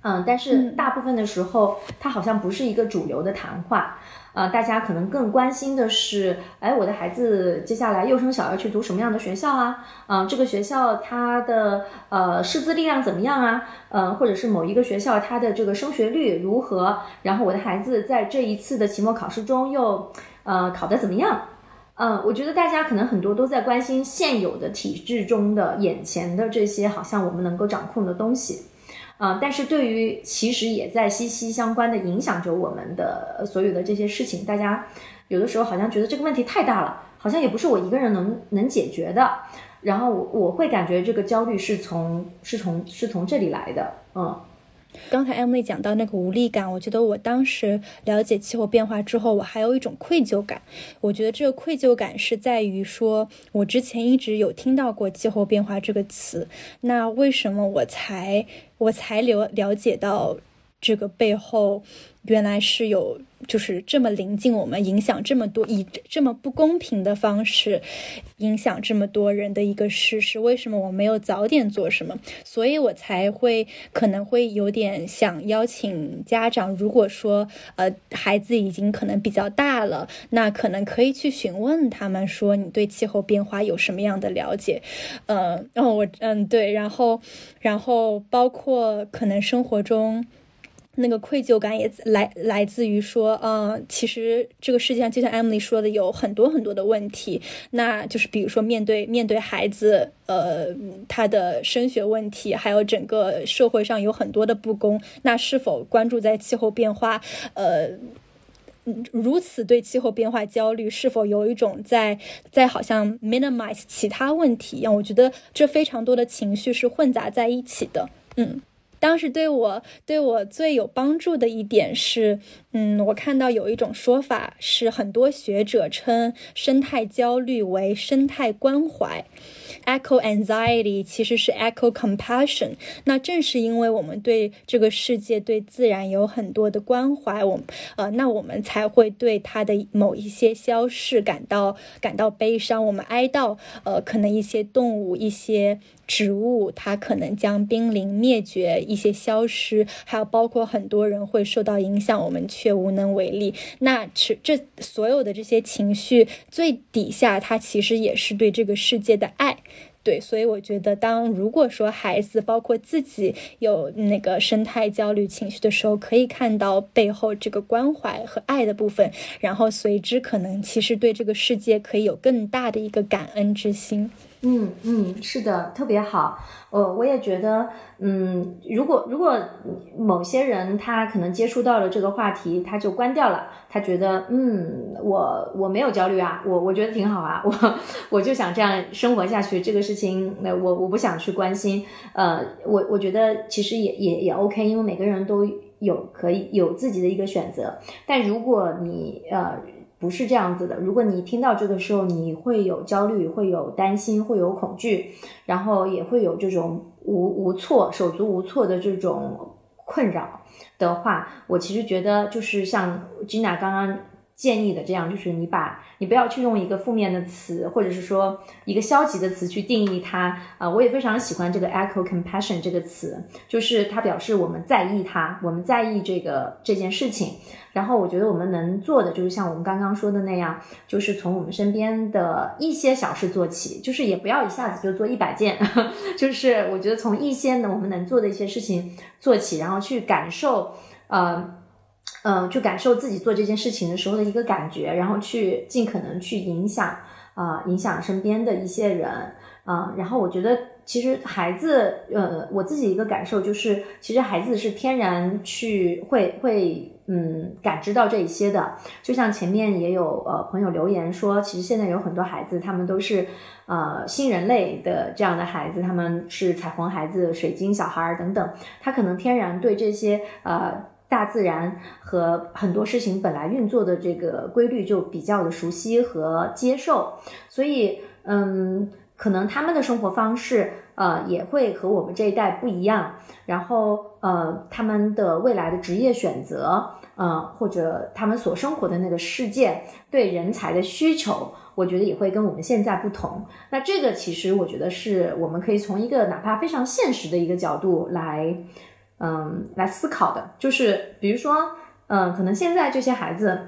嗯，但是大部分的时候，它好像不是一个主流的谈话。呃，大家可能更关心的是，哎，我的孩子接下来幼升小要去读什么样的学校啊？嗯，这个学校它的呃师资力量怎么样啊？嗯，或者是某一个学校它的这个升学率如何？然后我的孩子在这一次的期末考试中又呃考得怎么样？嗯，我觉得大家可能很多都在关心现有的体制中的眼前的这些好像我们能够掌控的东西。啊，但是对于其实也在息息相关的影响着我们的所有的这些事情，大家有的时候好像觉得这个问题太大了，好像也不是我一个人能能解决的，然后我我会感觉这个焦虑是从是从是从这里来的，嗯。刚才 Emily 讲到那个无力感，我觉得我当时了解气候变化之后，我还有一种愧疚感。我觉得这个愧疚感是在于说，我之前一直有听到过气候变化这个词，那为什么我才我才了了解到这个背后？原来是有，就是这么临近我们，影响这么多，以这么不公平的方式影响这么多人的一个事实。为什么我没有早点做什么？所以我才会可能会有点想邀请家长，如果说呃孩子已经可能比较大了，那可能可以去询问他们说你对气候变化有什么样的了解？嗯，然后我嗯对，然后然后包括可能生活中。那个愧疚感也来来自于说，嗯，其实这个世界上就像 Emily 说的，有很多很多的问题。那就是比如说面对面对孩子，呃，他的升学问题，还有整个社会上有很多的不公。那是否关注在气候变化，呃，如此对气候变化焦虑，是否有一种在在好像 minimize 其他问题一样？我觉得这非常多的情绪是混杂在一起的，嗯。当时对我对我最有帮助的一点是，嗯，我看到有一种说法是，很多学者称生态焦虑为生态关怀。Echo anxiety 其实是 echo compassion。那正是因为我们对这个世界、对自然有很多的关怀，我呃，那我们才会对它的某一些消逝感到感到悲伤。我们哀悼，呃，可能一些动物、一些植物，它可能将濒临灭绝，一些消失，还有包括很多人会受到影响，我们却无能为力。那这这所有的这些情绪最底下，它其实也是对这个世界的爱。对，所以我觉得，当如果说孩子包括自己有那个生态焦虑情绪的时候，可以看到背后这个关怀和爱的部分，然后随之可能其实对这个世界可以有更大的一个感恩之心。嗯嗯，是的，特别好。我，我也觉得，嗯，如果如果某些人他可能接触到了这个话题，他就关掉了，他觉得，嗯，我我没有焦虑啊，我我觉得挺好啊，我我就想这样生活下去，这个事情，那我我不想去关心。呃，我我觉得其实也也也 OK，因为每个人都有可以有自己的一个选择。但如果你呃。不是这样子的。如果你听到这个时候，你会有焦虑，会有担心，会有恐惧，然后也会有这种无无措、手足无措的这种困扰的话，我其实觉得就是像 Gina 刚刚。建议的这样就是你把你不要去用一个负面的词，或者是说一个消极的词去定义它。啊，我也非常喜欢这个 echo compassion 这个词，就是它表示我们在意它，我们在意这个这件事情。然后我觉得我们能做的就是像我们刚刚说的那样，就是从我们身边的一些小事做起，就是也不要一下子就做一百件，就是我觉得从一些呢我们能做的一些事情做起，然后去感受，呃。嗯，去感受自己做这件事情的时候的一个感觉，然后去尽可能去影响啊，影响身边的一些人啊。然后我觉得，其实孩子，呃，我自己一个感受就是，其实孩子是天然去会会嗯感知到这一些的。就像前面也有呃朋友留言说，其实现在有很多孩子，他们都是呃新人类的这样的孩子，他们是彩虹孩子、水晶小孩儿等等，他可能天然对这些呃。大自然和很多事情本来运作的这个规律就比较的熟悉和接受，所以嗯。可能他们的生活方式，呃，也会和我们这一代不一样。然后，呃，他们的未来的职业选择，呃，或者他们所生活的那个世界对人才的需求，我觉得也会跟我们现在不同。那这个其实我觉得是我们可以从一个哪怕非常现实的一个角度来，嗯，来思考的。就是比如说，嗯，可能现在这些孩子。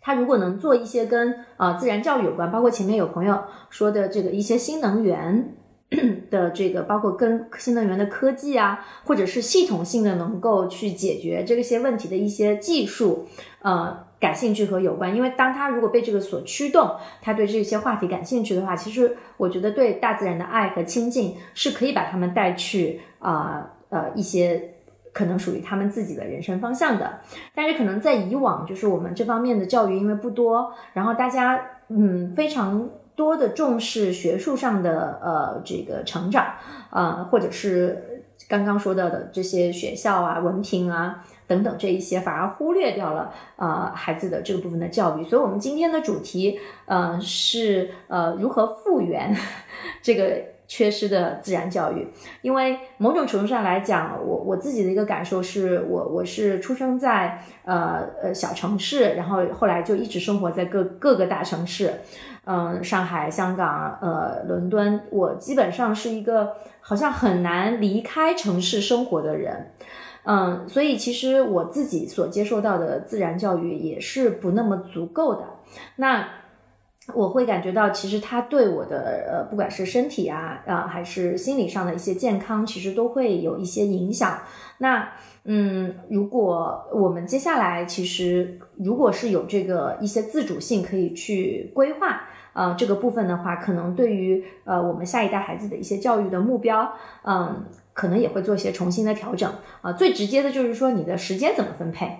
他如果能做一些跟啊自然教育有关，包括前面有朋友说的这个一些新能源 的这个，包括跟新能源的科技啊，或者是系统性的能够去解决这些问题的一些技术，呃，感兴趣和有关。因为当他如果被这个所驱动，他对这些话题感兴趣的话，其实我觉得对大自然的爱和亲近是可以把他们带去啊呃一些。可能属于他们自己的人生方向的，但是可能在以往，就是我们这方面的教育因为不多，然后大家嗯非常多的重视学术上的呃这个成长啊，或者是刚刚说到的这些学校啊、文凭啊等等这一些，反而忽略掉了呃孩子的这个部分的教育。所以，我们今天的主题呃是呃如何复原 这个。缺失的自然教育，因为某种程度上来讲，我我自己的一个感受是，我我是出生在呃呃小城市，然后后来就一直生活在各各个大城市，嗯，上海、香港、呃伦敦，我基本上是一个好像很难离开城市生活的人，嗯，所以其实我自己所接受到的自然教育也是不那么足够的，那。我会感觉到，其实它对我的呃，不管是身体啊啊，还是心理上的一些健康，其实都会有一些影响。那嗯，如果我们接下来其实如果是有这个一些自主性可以去规划呃这个部分的话，可能对于呃我们下一代孩子的一些教育的目标，嗯，可能也会做一些重新的调整啊。最直接的就是说你的时间怎么分配。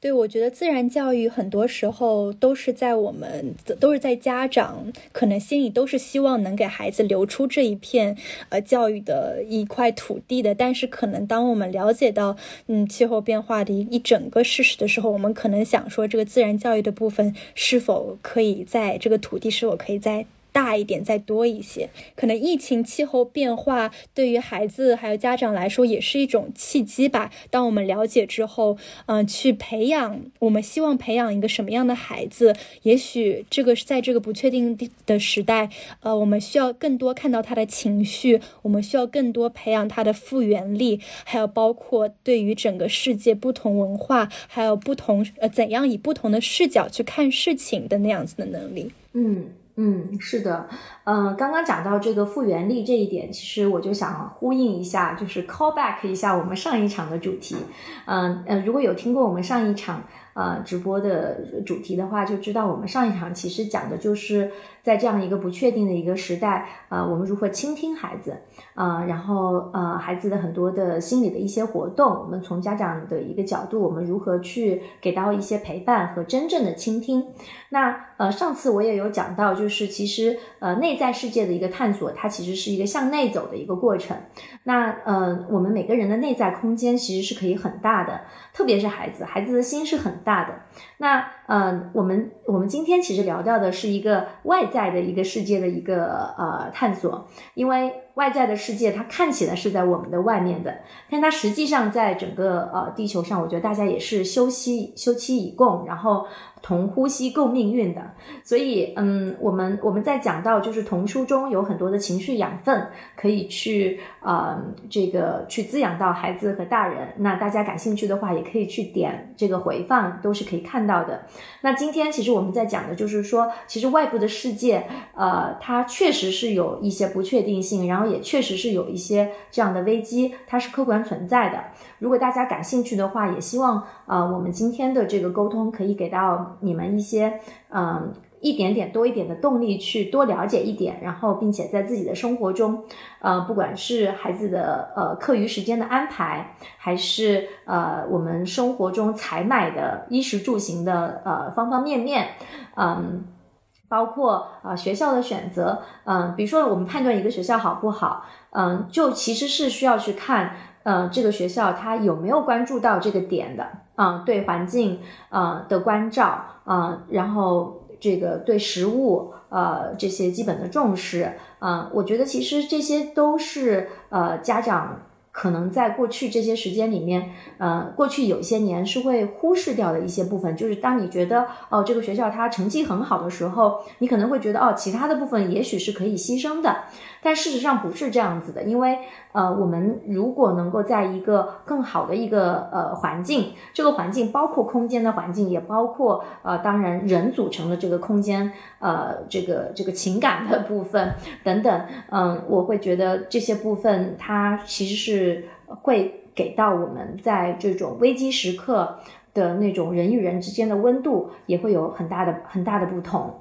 对，我觉得自然教育很多时候都是在我们，都是在家长可能心里都是希望能给孩子留出这一片呃教育的一块土地的。但是可能当我们了解到嗯气候变化的一一整个事实的时候，我们可能想说这个自然教育的部分是否可以在这个土地是否可以在。大一点，再多一些。可能疫情、气候变化对于孩子还有家长来说也是一种契机吧。当我们了解之后，嗯，去培养我们希望培养一个什么样的孩子？也许这个是在这个不确定的时代，呃，我们需要更多看到他的情绪，我们需要更多培养他的复原力，还有包括对于整个世界不同文化，还有不同呃怎样以不同的视角去看事情的那样子的能力。嗯。嗯，是的，嗯，刚刚讲到这个复原力这一点，其实我就想呼应一下，就是 call back 一下我们上一场的主题，嗯嗯，如果有听过我们上一场呃直播的主题的话，就知道我们上一场其实讲的就是在这样一个不确定的一个时代，呃，我们如何倾听孩子。啊，然后呃，孩子的很多的心理的一些活动，我们从家长的一个角度，我们如何去给到一些陪伴和真正的倾听？那呃，上次我也有讲到，就是其实呃，内在世界的一个探索，它其实是一个向内走的一个过程。那呃，我们每个人的内在空间其实是可以很大的，特别是孩子，孩子的心是很大的。那嗯，我们我们今天其实聊到的是一个外在的一个世界的一个呃探索，因为。外在的世界，它看起来是在我们的外面的，但它实际上在整个呃地球上，我觉得大家也是休戚休戚以共，然后。同呼吸共命运的，所以嗯，我们我们在讲到就是童书中有很多的情绪养分，可以去呃这个去滋养到孩子和大人。那大家感兴趣的话，也可以去点这个回放，都是可以看到的。那今天其实我们在讲的就是说，其实外部的世界，呃，它确实是有一些不确定性，然后也确实是有一些这样的危机，它是客观存在的。如果大家感兴趣的话，也希望呃我们今天的这个沟通可以给到。你们一些嗯一点点多一点的动力去多了解一点，然后并且在自己的生活中，呃，不管是孩子的呃课余时间的安排，还是呃我们生活中采买的衣食住行的呃方方面面，嗯，包括啊学校的选择，嗯，比如说我们判断一个学校好不好，嗯，就其实是需要去看，呃，这个学校它有没有关注到这个点的。啊，对环境啊的关照啊，然后这个对食物呃这些基本的重视。嗯，我觉得其实这些都是呃家长。可能在过去这些时间里面，呃，过去有些年是会忽视掉的一些部分，就是当你觉得哦，这个学校它成绩很好的时候，你可能会觉得哦，其他的部分也许是可以牺牲的，但事实上不是这样子的，因为呃，我们如果能够在一个更好的一个呃环境，这个环境包括空间的环境，也包括呃，当然人组成的这个空间，呃，这个这个情感的部分 等等，嗯，我会觉得这些部分它其实是。会给到我们在这种危机时刻的那种人与人之间的温度，也会有很大的很大的不同。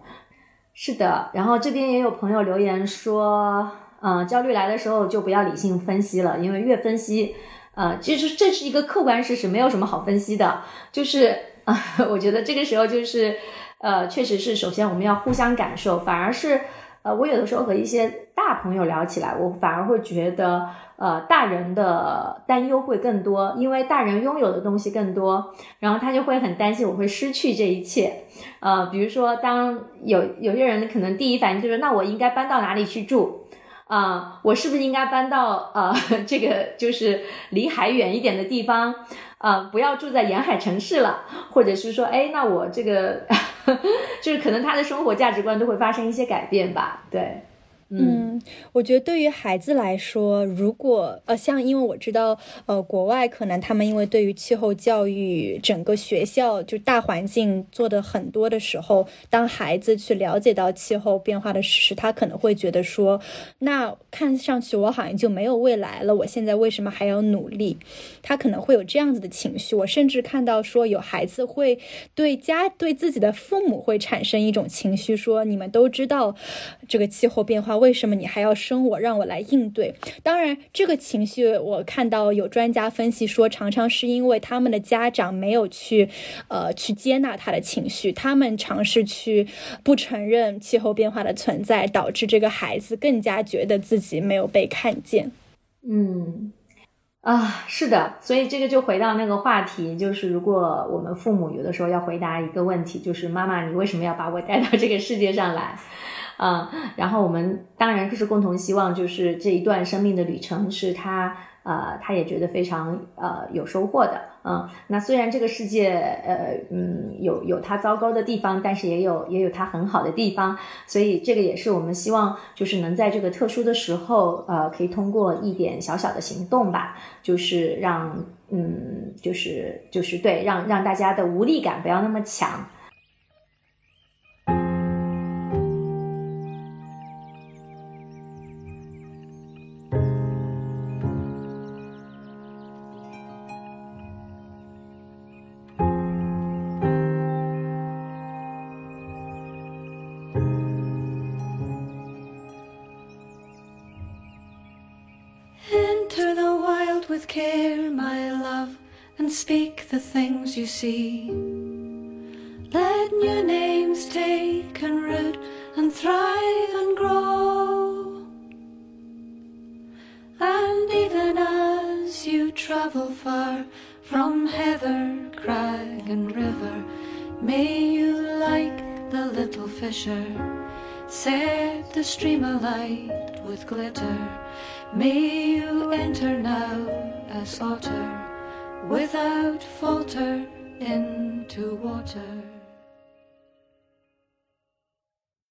是的，然后这边也有朋友留言说，嗯，焦虑来的时候就不要理性分析了，因为越分析，呃，其实这是一个客观事实，没有什么好分析的。就是啊，我觉得这个时候就是，呃，确实是，首先我们要互相感受，反而是。呃，我有的时候和一些大朋友聊起来，我反而会觉得，呃，大人的担忧会更多，因为大人拥有的东西更多，然后他就会很担心我会失去这一切。呃，比如说，当有有些人可能第一反应就是，那我应该搬到哪里去住？啊，我是不是应该搬到呃 这个就是离海远一点的地方？啊，不要住在沿海城市了，或者是说，哎，那我这个。就是可能他的生活价值观都会发生一些改变吧，对。嗯，我觉得对于孩子来说，如果呃，像因为我知道，呃，国外可能他们因为对于气候教育整个学校就大环境做的很多的时候，当孩子去了解到气候变化的事实，他可能会觉得说，那看上去我好像就没有未来了，我现在为什么还要努力？他可能会有这样子的情绪。我甚至看到说，有孩子会对家对自己的父母会产生一种情绪，说你们都知道这个气候变化。为什么你还要生我，让我来应对？当然，这个情绪我看到有专家分析说，常常是因为他们的家长没有去，呃，去接纳他的情绪，他们尝试去不承认气候变化的存在，导致这个孩子更加觉得自己没有被看见。嗯，啊，是的，所以这个就回到那个话题，就是如果我们父母有的时候要回答一个问题，就是妈妈，你为什么要把我带到这个世界上来？嗯，然后我们当然就是共同希望，就是这一段生命的旅程是他，呃，他也觉得非常呃有收获的。嗯，那虽然这个世界，呃，嗯，有有它糟糕的地方，但是也有也有它很好的地方，所以这个也是我们希望，就是能在这个特殊的时候，呃，可以通过一点小小的行动吧，就是让，嗯，就是就是对，让让大家的无力感不要那么强。Let new names take and root and thrive and grow. And even as you travel far from heather, crag, and river, may you, like the little fisher, set the stream alight with glitter. May you enter now as otter, without falter, into water.